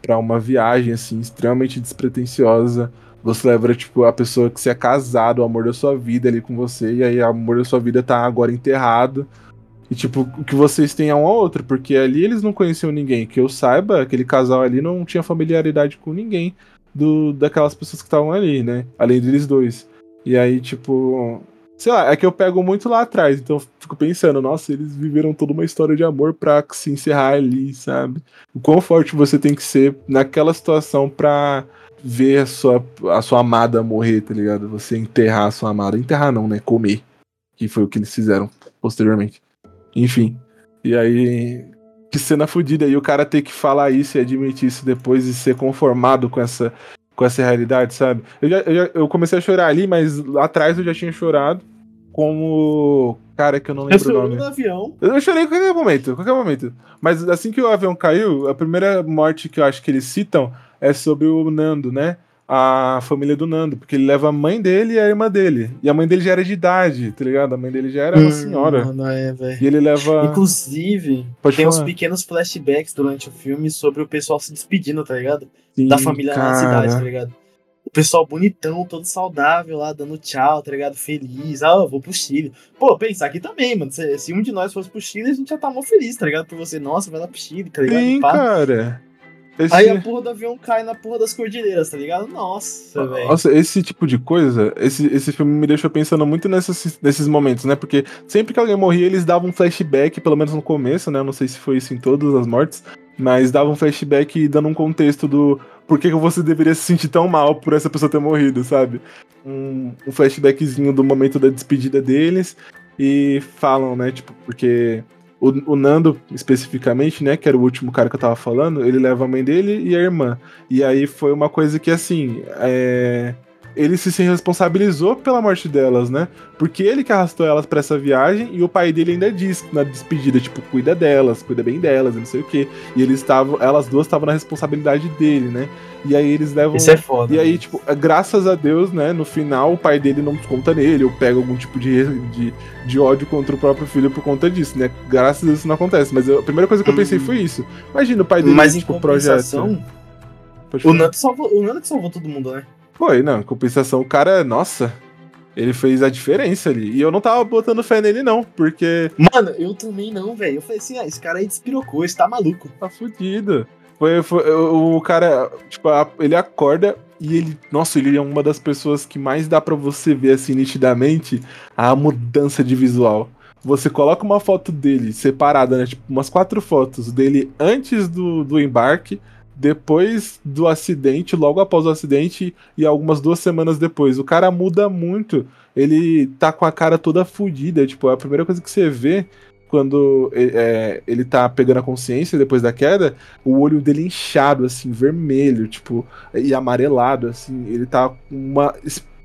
Pra uma viagem, assim, extremamente despretensiosa. Você leva, tipo, a pessoa que você é casado, o amor da sua vida ali com você, e aí o amor da sua vida tá agora enterrado. E, tipo, o que vocês têm é um ao outro, porque ali eles não conheciam ninguém. Que eu saiba, aquele casal ali não tinha familiaridade com ninguém do daquelas pessoas que estavam ali, né? Além deles dois. E aí, tipo. Sei lá, é que eu pego muito lá atrás, então fico pensando, nossa, eles viveram toda uma história de amor pra se encerrar ali, sabe? O quão forte você tem que ser naquela situação pra ver a sua, a sua amada morrer, tá ligado? Você enterrar a sua amada. Enterrar não, né? Comer. Que foi o que eles fizeram posteriormente. Enfim. E aí. Que cena fodida. E o cara ter que falar isso e admitir isso depois e ser conformado com essa, com essa realidade, sabe? Eu, já, eu, já, eu comecei a chorar ali, mas lá atrás eu já tinha chorado. Como. Cara, que eu não lembro eu o nome.
No avião.
Eu chorei em qualquer momento, qualquer momento. Mas assim que o avião caiu, a primeira morte que eu acho que eles citam é sobre o Nando, né? A família do Nando, porque ele leva a mãe dele e a irmã dele. E a mãe dele já era de idade, tá ligado? A mãe dele já era uma hum, senhora.
Não é, velho.
E ele leva.
Inclusive, Pode tem falar. uns pequenos flashbacks durante o filme sobre o pessoal se despedindo, tá ligado? Sim, da família cara. na cidade, tá ligado? O pessoal bonitão, todo saudável lá, dando tchau, tá ligado? Feliz. Ah, eu vou pro Chile. Pô, pensar aqui também, mano. Se, se, um de nós fosse pro Chile, a gente já tá mó feliz, tá ligado? Por você, nossa, vai lá pro Chile, tá ligado?
Sim, cara.
Esse... Aí a porra do avião cai na porra das cordilheiras, tá ligado? Nossa, velho.
Nossa, esse tipo de coisa, esse, esse filme me deixou pensando muito nessas, nesses momentos, né? Porque sempre que alguém morria, eles davam um flashback, pelo menos no começo, né? Não sei se foi isso em todas as mortes, mas davam um flashback dando um contexto do por que, que você deveria se sentir tão mal por essa pessoa ter morrido, sabe? Um, um flashbackzinho do momento da despedida deles e falam, né? Tipo, porque o, o, Nando, especificamente, né, que era o último cara que eu tava falando, ele leva a mãe dele e a irmã. E aí foi uma coisa que, assim, é... ele se responsabilizou pela morte delas, né? Porque ele que arrastou elas para essa viagem e o pai dele ainda disse na despedida, tipo, cuida delas, cuida bem delas, não sei o quê. E eles estavam, elas duas estavam na responsabilidade dele, né? E aí eles levam.
Isso é foda.
E aí, né? tipo, graças a Deus, né? No final, o pai dele não conta nele, ou pega algum tipo de, de, de ódio contra o próprio filho por conta disso, né? Graças a Deus isso não acontece. Mas eu, a primeira coisa que eu pensei foi isso. Imagina o pai dele,
mas tipo, em projeto. O Nando, salvou, o Nando que salvou todo mundo, né?
Foi, não. Em compensação, o cara, nossa. Ele fez a diferença ali. E eu não tava botando fé nele, não, porque.
Mano, eu também não, velho. Eu falei assim, ah, esse cara aí despirocou, esse tá maluco.
Tá fudido. Foi, foi, o cara, tipo, ele acorda e ele, nossa, ele é uma das pessoas que mais dá para você ver assim nitidamente a mudança de visual. Você coloca uma foto dele separada, né? Tipo, umas quatro fotos dele antes do, do embarque, depois do acidente, logo após o acidente e algumas duas semanas depois. O cara muda muito. Ele tá com a cara toda fodida. Tipo, a primeira coisa que você vê quando é, ele tá pegando a consciência depois da queda, o olho dele inchado, assim, vermelho, tipo, e amarelado, assim, ele tá uma.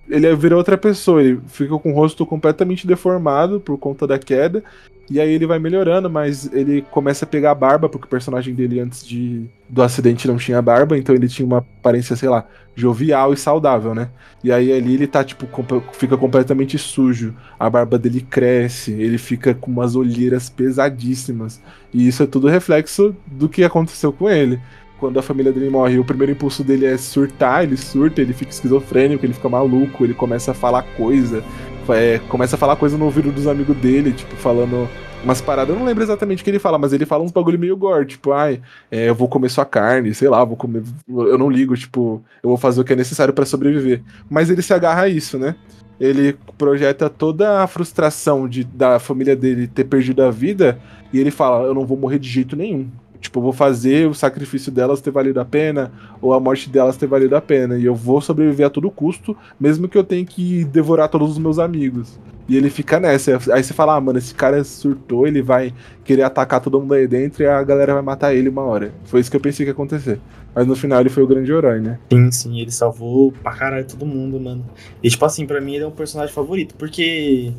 Ele vira outra pessoa, ele fica com o rosto completamente deformado por conta da queda e aí ele vai melhorando, mas ele começa a pegar a barba, porque o personagem dele antes de, do acidente não tinha barba, então ele tinha uma aparência, sei lá, jovial e saudável, né? E aí ali ele tá, tipo, fica completamente sujo. A barba dele cresce, ele fica com umas olheiras pesadíssimas. E isso é tudo reflexo do que aconteceu com ele. Quando a família dele morre, o primeiro impulso dele é surtar, ele surta, ele fica esquizofrênico, ele fica maluco, ele começa a falar coisa, é, começa a falar coisa no ouvido dos amigos dele, tipo, falando umas paradas, eu não lembro exatamente o que ele fala, mas ele fala uns bagulho meio gore, tipo, ai, é, eu vou comer sua carne, sei lá, vou comer. Eu não ligo, tipo, eu vou fazer o que é necessário para sobreviver. Mas ele se agarra a isso, né? Ele projeta toda a frustração de, da família dele ter perdido a vida e ele fala: Eu não vou morrer de jeito nenhum. Tipo, eu vou fazer o sacrifício delas ter valido a pena, ou a morte delas ter valido a pena. E eu vou sobreviver a todo custo, mesmo que eu tenha que devorar todos os meus amigos. E ele fica nessa. Aí você fala, ah, mano, esse cara surtou, ele vai querer atacar todo mundo aí dentro e a galera vai matar ele uma hora. Foi isso que eu pensei que ia acontecer. Mas no final ele foi o grande herói, né?
Sim, sim, ele salvou pra caralho todo mundo, mano. E tipo assim, pra mim ele é um personagem favorito, porque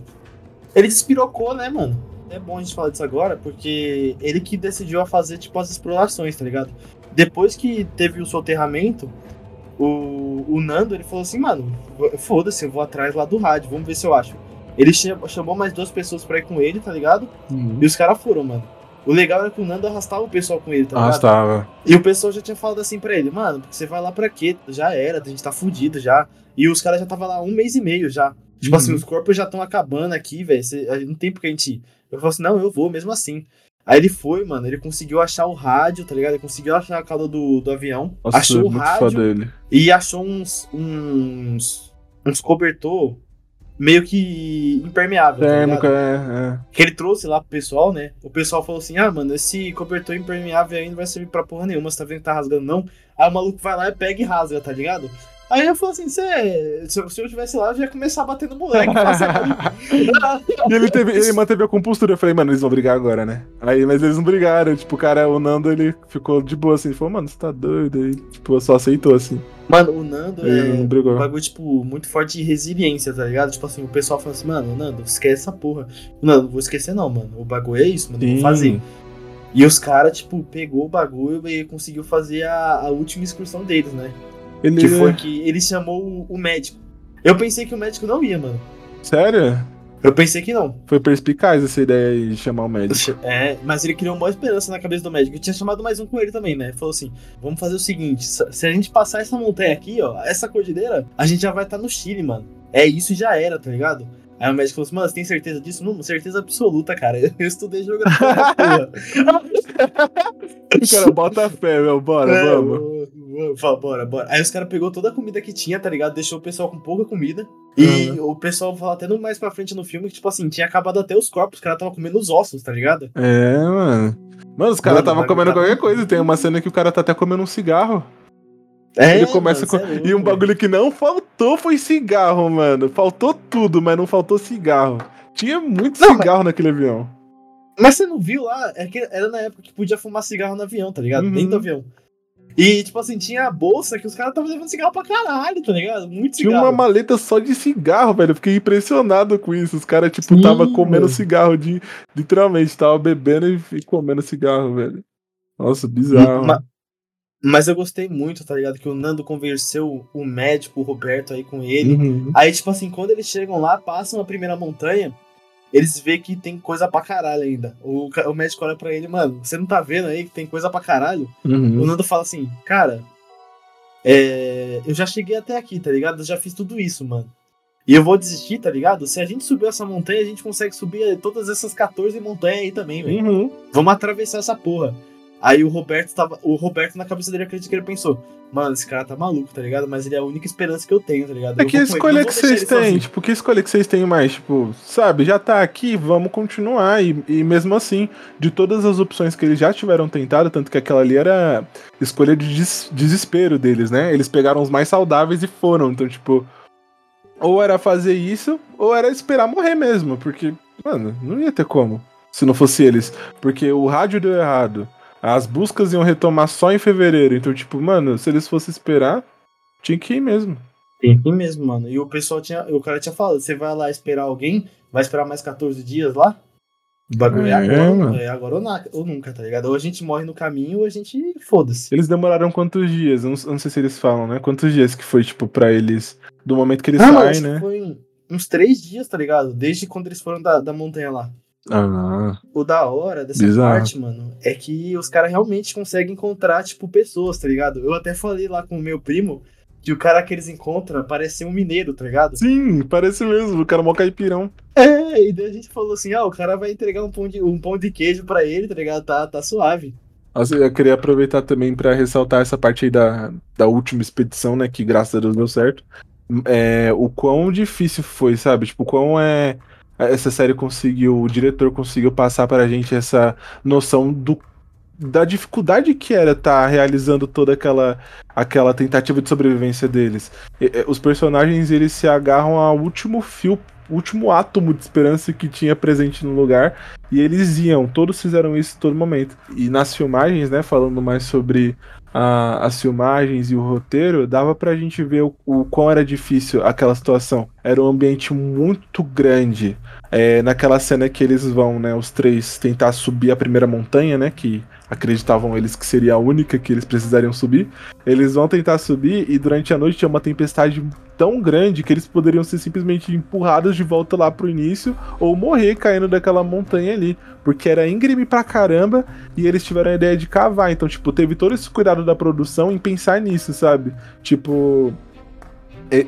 ele despirocou, né, mano? É bom a gente falar disso agora, porque ele que decidiu a fazer, tipo, as explorações, tá ligado? Depois que teve o soterramento, o, o Nando, ele falou assim, mano, foda-se, eu vou atrás lá do rádio, vamos ver se eu acho. Ele chamou mais duas pessoas pra ir com ele, tá ligado? Uhum. E os caras foram, mano. O legal era que o Nando arrastava o pessoal com ele, tá ligado?
Arrastava.
E o pessoal já tinha falado assim pra ele, mano, você vai lá pra quê? Já era, a gente tá fudido já. E os caras já tava lá um mês e meio já. Tipo assim, uhum. assim, os corpos já estão acabando aqui, velho. Não tem porque a gente. Eu falei assim, não, eu vou mesmo assim. Aí ele foi, mano, ele conseguiu achar o rádio, tá ligado? Ele conseguiu achar a cauda do, do avião.
Nossa,
achou
o rádio.
E achou uns. uns. uns cobertor meio que impermeável.
Térmico, tá é,
é. Que ele trouxe lá pro pessoal, né? O pessoal falou assim: ah, mano, esse cobertor impermeável aí não vai servir pra porra nenhuma, você tá vendo que tá rasgando, não? Aí o maluco vai lá e pega e rasga, tá ligado? Aí eu falo assim, Cê, se eu estivesse lá, eu já ia começar a bater no moleque.
e ele, teve, ele manteve a compostura. Eu falei, mano, eles vão brigar agora, né? Aí, mas eles não brigaram. Tipo, o cara, o Nando, ele ficou de boa assim. Ele falou, mano, você tá doido? Aí, tipo, só aceitou assim.
Mano, o Nando ele é um bagulho, tipo, muito forte de resiliência, tá ligado? Tipo assim, o pessoal fala assim, mano, Nando, esquece essa porra. Não, não vou esquecer não, mano. O bagulho é isso, mano, Sim. vou fazer. E os caras, tipo, pegou o bagulho e conseguiu fazer a, a última excursão deles, né? Ele... Que foi que ele chamou o, médico. Eu pensei que o médico não ia, mano.
Sério?
Eu pensei que não.
Foi perspicaz essa ideia de chamar o médico.
É, mas ele criou uma esperança na cabeça do médico. Eu tinha chamado mais um com ele também, né? Ele falou assim: vamos fazer o seguinte: se a gente passar essa montanha aqui, ó, essa cordilheira, a gente já vai estar tá no Chile, mano. É isso já era, tá ligado? Aí o médico falou assim, mano, você tem certeza disso? Não, certeza absoluta, cara. Eu estudei geografia.
cara, bota fé, meu, bora, é, vamos.
Bora, bora. Aí os caras pegou toda a comida que tinha, tá ligado? Deixou o pessoal com pouca comida. E uhum. o pessoal fala até no mais pra frente no filme que, tipo assim, tinha acabado até os corpos, os caras tava comendo os ossos, tá ligado?
É, mano. Mano, os caras tava comendo qualquer coisa. Tem uma cena que o cara tá até comendo um cigarro. É, ele começa mano, com... É e um bagulho que não faltou foi cigarro, mano. Faltou tudo, mas não faltou cigarro. Tinha muito não, cigarro mas... naquele avião.
Mas você não viu lá? É era na época que podia fumar cigarro no avião, tá ligado? Uhum. Dentro do avião. E, tipo assim, tinha a bolsa que os caras estavam levando cigarro pra caralho, tá ligado? Muito
cigarro. Tinha uma maleta só de cigarro, velho. Eu fiquei impressionado com isso. Os caras, tipo, Sim, tava comendo cigarro de. Literalmente, tava bebendo e comendo cigarro, velho. Nossa, bizarro.
Ma mas eu gostei muito, tá ligado? Que o Nando converseu o médico, o Roberto, aí com ele. Uhum. Aí, tipo assim, quando eles chegam lá, passam a primeira montanha, eles vê que tem coisa pra caralho ainda. O, o médico olha pra ele, mano, você não tá vendo aí que tem coisa pra caralho? Uhum. O Nando fala assim, cara, é, eu já cheguei até aqui, tá ligado? Eu já fiz tudo isso, mano. E eu vou desistir, tá ligado? Se a gente subir essa montanha, a gente consegue subir todas essas 14 montanhas aí também, velho. Uhum. Vamos atravessar essa porra. Aí o Roberto tava. O Roberto, na cabeça dele, acredito que ele pensou: Mano, esse cara tá maluco, tá ligado? Mas ele é a única esperança que eu tenho, tá ligado?
É que escolha que vocês têm? Tipo, que escolha que vocês têm mais? Tipo, sabe, já tá aqui, vamos continuar. E, e mesmo assim, de todas as opções que eles já tiveram tentado, tanto que aquela ali era escolha de des desespero deles, né? Eles pegaram os mais saudáveis e foram. Então, tipo, ou era fazer isso, ou era esperar morrer mesmo. Porque, mano, não ia ter como. Se não fosse eles. Porque o rádio deu errado. As buscas iam retomar só em fevereiro. Então, tipo, mano, se eles fossem esperar, tinha que ir mesmo.
Tem que ir mesmo, mano. E o pessoal tinha. O cara tinha falado, você vai lá esperar alguém, vai esperar mais 14 dias lá? O bagulho é, é agora, mano. é agora ou, na, ou, nunca, tá ligado? Ou a gente morre no caminho ou a gente foda-se.
Eles demoraram quantos dias? Eu não, eu não, sei se eles falam, né? Quantos dias que foi, tipo, pra eles. Do momento que eles ah, saem, né?
Foi uns três dias, tá ligado? Desde quando eles foram da, da montanha lá.
Ah,
o da hora dessa parte, mano, é que os caras realmente conseguem encontrar, tipo, pessoas, tá ligado? Eu até falei lá com o meu primo que o cara que eles encontram parece ser um mineiro, tá ligado?
Sim, parece mesmo, o cara é mó caipirão.
É, e daí a gente falou assim, ah, o cara vai entregar um pão de, um pão de queijo pra ele, tá ligado? Tá, tá suave.
Assim, eu queria aproveitar também pra ressaltar essa parte aí da, da última expedição, né, que graças a Deus deu certo. É, o quão difícil foi, sabe? Tipo, o quão é essa série conseguiu, o diretor conseguiu passar pra gente essa noção do da dificuldade que era estar tá realizando toda aquela aquela tentativa de sobrevivência deles. E, os personagens eles se agarram ao último fio, último átomo de esperança que tinha presente no lugar e eles iam, todos fizeram isso em todo momento. E nas filmagens, né, falando mais sobre a, as filmagens e o roteiro, dava pra gente ver o, o quão era difícil aquela situação. Era um ambiente muito grande. É, naquela cena que eles vão, né, os três tentar subir a primeira montanha, né, que acreditavam eles que seria a única que eles precisariam subir. Eles vão tentar subir e durante a noite tinha uma tempestade tão grande que eles poderiam ser simplesmente empurrados de volta lá pro início ou morrer caindo daquela montanha ali, porque era íngreme pra caramba e eles tiveram a ideia de cavar. Então, tipo, teve todo esse cuidado da produção em pensar nisso, sabe? Tipo,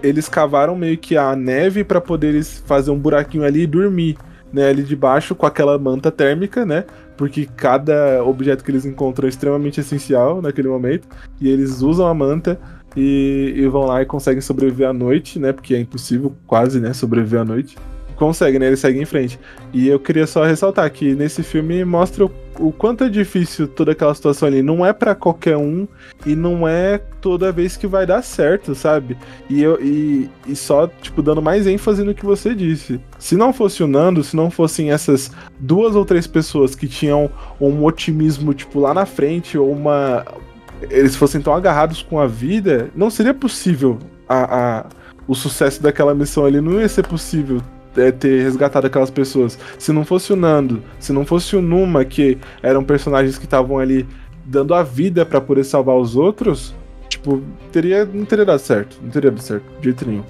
eles cavaram meio que a neve para poder fazer um buraquinho ali e dormir, né, ali debaixo com aquela manta térmica, né? porque cada objeto que eles encontram é extremamente essencial naquele momento, e eles usam a manta e, e, vão lá e conseguem sobreviver à noite, né? Porque é impossível quase, né, sobreviver à noite consegue, né? Ele segue em frente. E eu queria só ressaltar que nesse filme mostra o, o quanto é difícil toda aquela situação ali. Não é para qualquer um e não é toda vez que vai dar certo, sabe? E, eu, e, e só, tipo, dando mais ênfase no que você disse. Se não fosse o Nando, se não fossem essas duas ou três pessoas que tinham um otimismo, tipo, lá na frente, ou uma. Eles fossem tão agarrados com a vida, não seria possível a, a o sucesso daquela missão ali não ia ser possível é, ter resgatado aquelas pessoas. Se não fosse o Nando, se não fosse o Numa, que eram personagens que estavam ali dando a vida para poder salvar os outros, tipo, teria, não teria dado certo. Não teria dado certo, de jeito nenhum.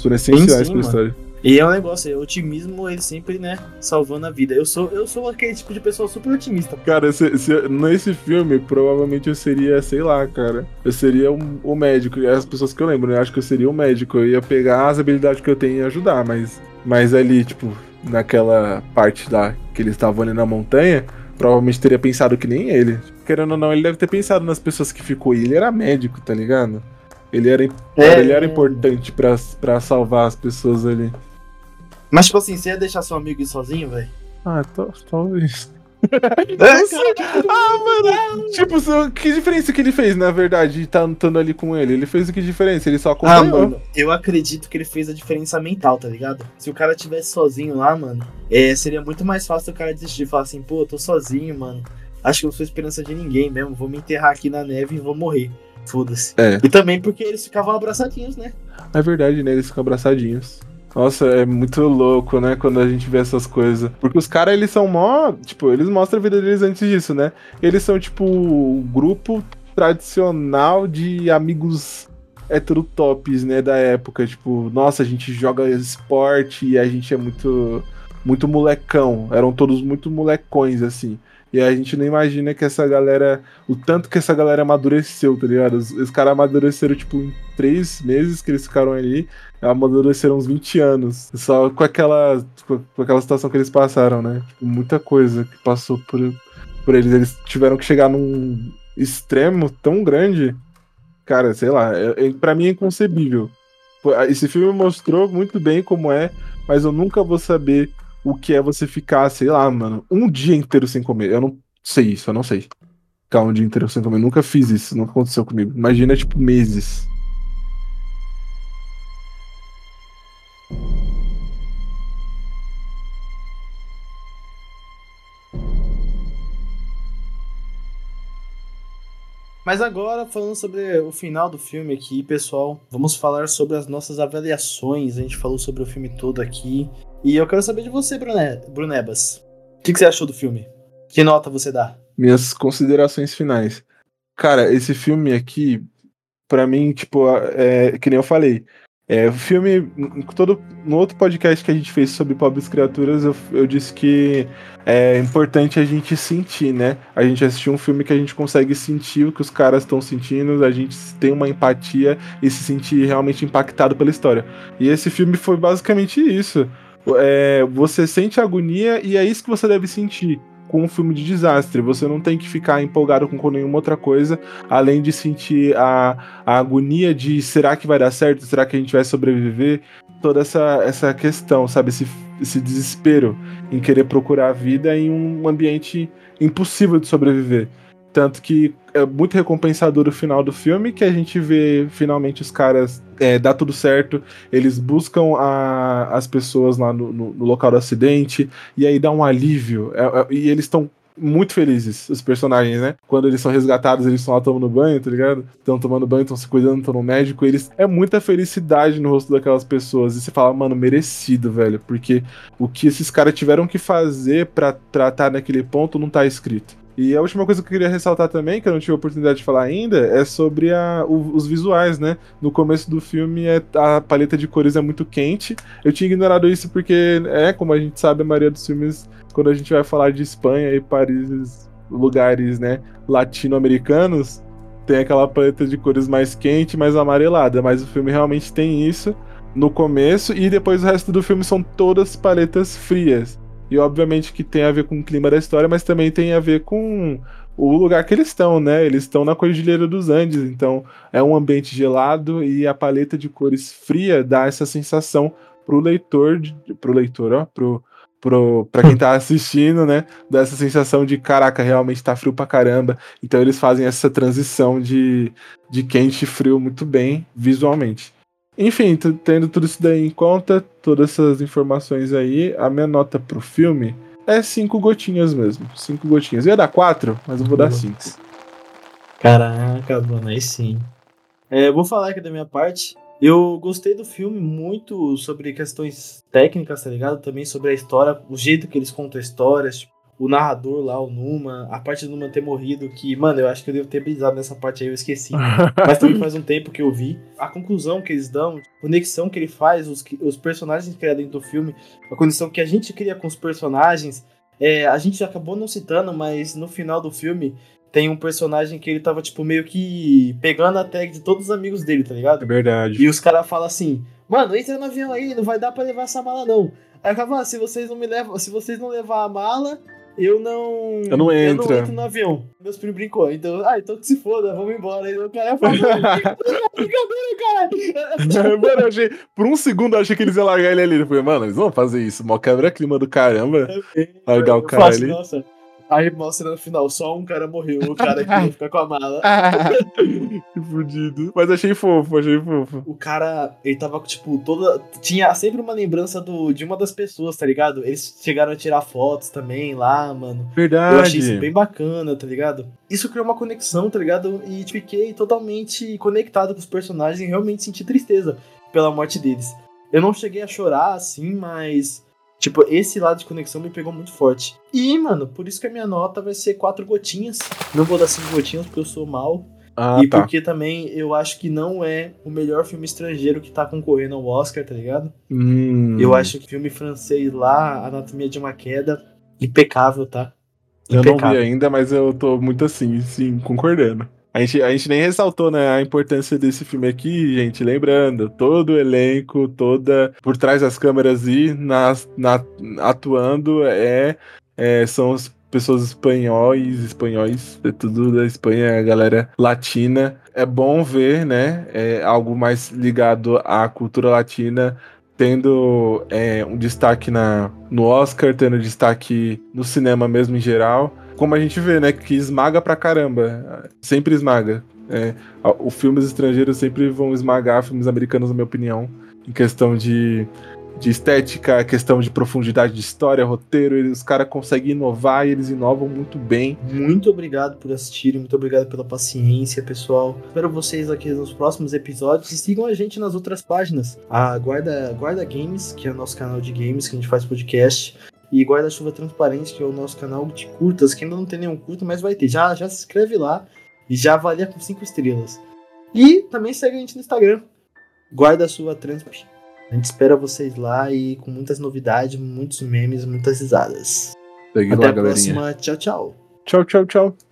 Foram essenciais pra história.
E é um negócio, é otimismo, ele sempre, né, salvando a vida. Eu sou, eu sou aquele tipo de pessoa super otimista.
Cara, se, se, nesse filme, provavelmente eu seria, sei lá, cara. Eu seria um, o médico. E as pessoas que eu lembro, né? Acho que eu seria o médico. Eu ia pegar as habilidades que eu tenho e ajudar, mas. Mas ali, tipo, naquela parte lá que eles estavam ali na montanha, provavelmente teria pensado que nem ele. Querendo ou não, ele deve ter pensado nas pessoas que ficou. E ele era médico, tá ligado? Ele era, é... ele era importante para salvar as pessoas ali.
Mas, tipo assim, você ia deixar seu amigo ir sozinho, velho?
Ah, talvez. ah, mano! Tipo, que diferença que ele fez, na verdade, tá estando ali com ele? Ele fez o que diferença? Ele só acompanhou. Ah, mano,
eu acredito que ele fez a diferença mental, tá ligado? Se o cara tivesse sozinho lá, mano, é, seria muito mais fácil o cara desistir e falar assim, pô, eu tô sozinho, mano. Acho que não sou esperança de ninguém mesmo. Vou me enterrar aqui na neve e vou morrer. Foda-se.
É.
E também porque eles ficavam abraçadinhos, né?
É verdade, né? Eles ficam abraçadinhos. Nossa, é muito louco, né? Quando a gente vê essas coisas. Porque os caras, eles são mó. Tipo, eles mostram a vida deles antes disso, né? Eles são, tipo, o grupo tradicional de amigos heterotops, né? Da época. Tipo, nossa, a gente joga esporte e a gente é muito. Muito molecão. Eram todos muito molecões, assim. E a gente não imagina que essa galera. O tanto que essa galera amadureceu, tá ligado? Os, os caras amadureceram, tipo, em três meses que eles ficaram ali amadureceram uns 20 anos. Só com aquela, com aquela situação que eles passaram, né? Tipo, muita coisa que passou por, por eles. Eles tiveram que chegar num extremo tão grande. Cara, sei lá, é, é, para mim é inconcebível. Esse filme mostrou muito bem como é, mas eu nunca vou saber o que é você ficar, sei lá, mano, um dia inteiro sem comer. Eu não sei isso, eu não sei. Ficar um dia inteiro sem comer. Nunca fiz isso, não aconteceu comigo. Imagina, tipo, meses.
Mas agora, falando sobre o final do filme aqui, pessoal, vamos falar sobre as nossas avaliações. A gente falou sobre o filme todo aqui. E eu quero saber de você, Brune Brunebas. O que, que você achou do filme? Que nota você dá?
Minhas considerações finais. Cara, esse filme aqui, para mim, tipo, é que nem eu falei, É, o filme, todo, no outro podcast que a gente fez sobre pobres criaturas, eu, eu disse que é importante a gente sentir, né? A gente assistir um filme que a gente consegue sentir o que os caras estão sentindo, a gente tem uma empatia e se sentir realmente impactado pela história. E esse filme foi basicamente isso. É, você sente agonia e é isso que você deve sentir com um filme de desastre. Você não tem que ficar empolgado com nenhuma outra coisa, além de sentir a, a agonia de será que vai dar certo? Será que a gente vai sobreviver? Toda essa, essa questão, sabe? Esse, esse desespero em querer procurar a vida em um ambiente impossível de sobreviver. Tanto que é muito recompensador o final do filme, que a gente vê finalmente os caras é, dá tudo certo, eles buscam a, as pessoas lá no, no, no, local do acidente, e aí dá um alívio. É, é, e eles estão muito felizes, os personagens, né? Quando eles são resgatados, eles estão lá tomando banho, tá ligado? Estão tomando banho, estão se cuidando, estão no médico. Eles. É muita felicidade no rosto daquelas pessoas. E você fala, mano, merecido, velho. Porque o que esses caras tiveram que fazer pra estar naquele ponto não tá escrito. E a última coisa que eu queria ressaltar também, que eu não tive a oportunidade de falar ainda, é sobre a, o, os visuais, né? No começo do filme, é, a paleta de cores é muito quente. Eu tinha ignorado isso porque, é, como a gente sabe, a maioria dos filmes, quando a gente vai falar de Espanha e Paris, lugares, né, latino-americanos, tem aquela paleta de cores mais quente, mais amarelada. Mas o filme realmente tem isso no começo e depois o resto do filme são todas paletas frias. E obviamente que tem a ver com o clima da história, mas também tem a ver com o lugar que eles estão, né? Eles estão na Cordilheira dos Andes, então é um ambiente gelado e a paleta de cores fria dá essa sensação pro leitor, pro leitor, ó, pro, pro, pra quem tá assistindo, né? Dá essa sensação de caraca, realmente tá frio pra caramba. Então eles fazem essa transição de, de quente e frio muito bem visualmente. Enfim, tendo tudo isso daí em conta, todas essas informações aí, a minha nota pro filme é cinco gotinhas mesmo. Cinco gotinhas. Eu ia dar quatro, mas eu vou dar cinco.
Caraca, mano, aí sim. É, vou falar aqui da minha parte. Eu gostei do filme muito sobre questões técnicas, tá ligado? Também sobre a história, o jeito que eles contam histórias, tipo, o narrador lá, o Numa, a parte do Numa ter morrido, que, mano, eu acho que eu devo ter brisado nessa parte aí, eu esqueci. Mas também faz um tempo que eu vi. A conclusão que eles dão, a conexão que ele faz, os, os personagens que dentro do filme, a conexão que a gente cria com os personagens, é, a gente acabou não citando, mas no final do filme tem um personagem que ele tava, tipo, meio que pegando a tag de todos os amigos dele, tá ligado?
É verdade.
E os caras falam assim, mano, entra no avião aí, não vai dar pra levar essa mala, não. Aí acaba, ah, se vocês não me levam, se vocês não levar a mala, eu não.
Eu não entro. Eu
não entro no avião. Meus primos brincou. Então, ah, então que se foda, vamos embora. Aí o cara falou, brincadeira,
cara. mano, eu achei, por um segundo eu achei que eles iam largar ele ali. Eu falei, mano, eles vão fazer isso. Mó quebra-clima do caramba. largar o cara ali. Nossa.
Aí mostra no final, só um cara morreu, o cara que ia ficar com a mala.
que fudido. Mas achei fofo, achei fofo.
O cara, ele tava, tipo, toda. Tinha sempre uma lembrança do, de uma das pessoas, tá ligado? Eles chegaram a tirar fotos também lá, mano.
Verdade.
Eu achei isso bem bacana, tá ligado? Isso criou uma conexão, tá ligado? E fiquei totalmente conectado com os personagens e realmente senti tristeza pela morte deles. Eu não cheguei a chorar assim, mas Tipo, esse lado de conexão me pegou muito forte. E, mano, por isso que a minha nota vai ser quatro gotinhas. Não vou dar cinco gotinhas porque eu sou mal. Ah, e tá. porque também eu acho que não é o melhor filme estrangeiro que tá concorrendo ao Oscar, tá ligado?
Hum.
Eu acho que o filme francês lá, Anatomia de uma Queda, impecável, tá?
Impecável. Eu não vi ainda, mas eu tô muito assim, sim, concordando. A gente, a gente nem ressaltou, né, a importância desse filme aqui, gente. Lembrando, todo o elenco, toda por trás das câmeras e na, na, atuando é, é são as pessoas espanhóis, espanhóis, é tudo da Espanha, a galera latina. É bom ver, né, é algo mais ligado à cultura latina tendo é, um destaque na, no Oscar, tendo destaque no cinema mesmo em geral como a gente vê, né? Que esmaga pra caramba. Sempre esmaga. É, os filmes estrangeiros sempre vão esmagar filmes americanos, na minha opinião, em questão de, de estética, questão de profundidade de história, roteiro. Os caras conseguem inovar e eles inovam muito bem.
Muito obrigado por assistirem, muito obrigado pela paciência, pessoal. Espero vocês aqui nos próximos episódios e sigam a gente nas outras páginas. A Guarda, Guarda Games, que é o nosso canal de games que a gente faz podcast e Guarda-Chuva Transparente, que é o nosso canal de curtas, que ainda não tem nenhum curto, mas vai ter. Já, já se inscreve lá e já avalia com 5 estrelas. E também segue a gente no Instagram. guarda sua transp. A gente espera vocês lá e com muitas novidades, muitos memes, muitas risadas.
Segue
Até
lá,
a
galerinha.
próxima. Tchau, tchau.
Tchau, tchau, tchau.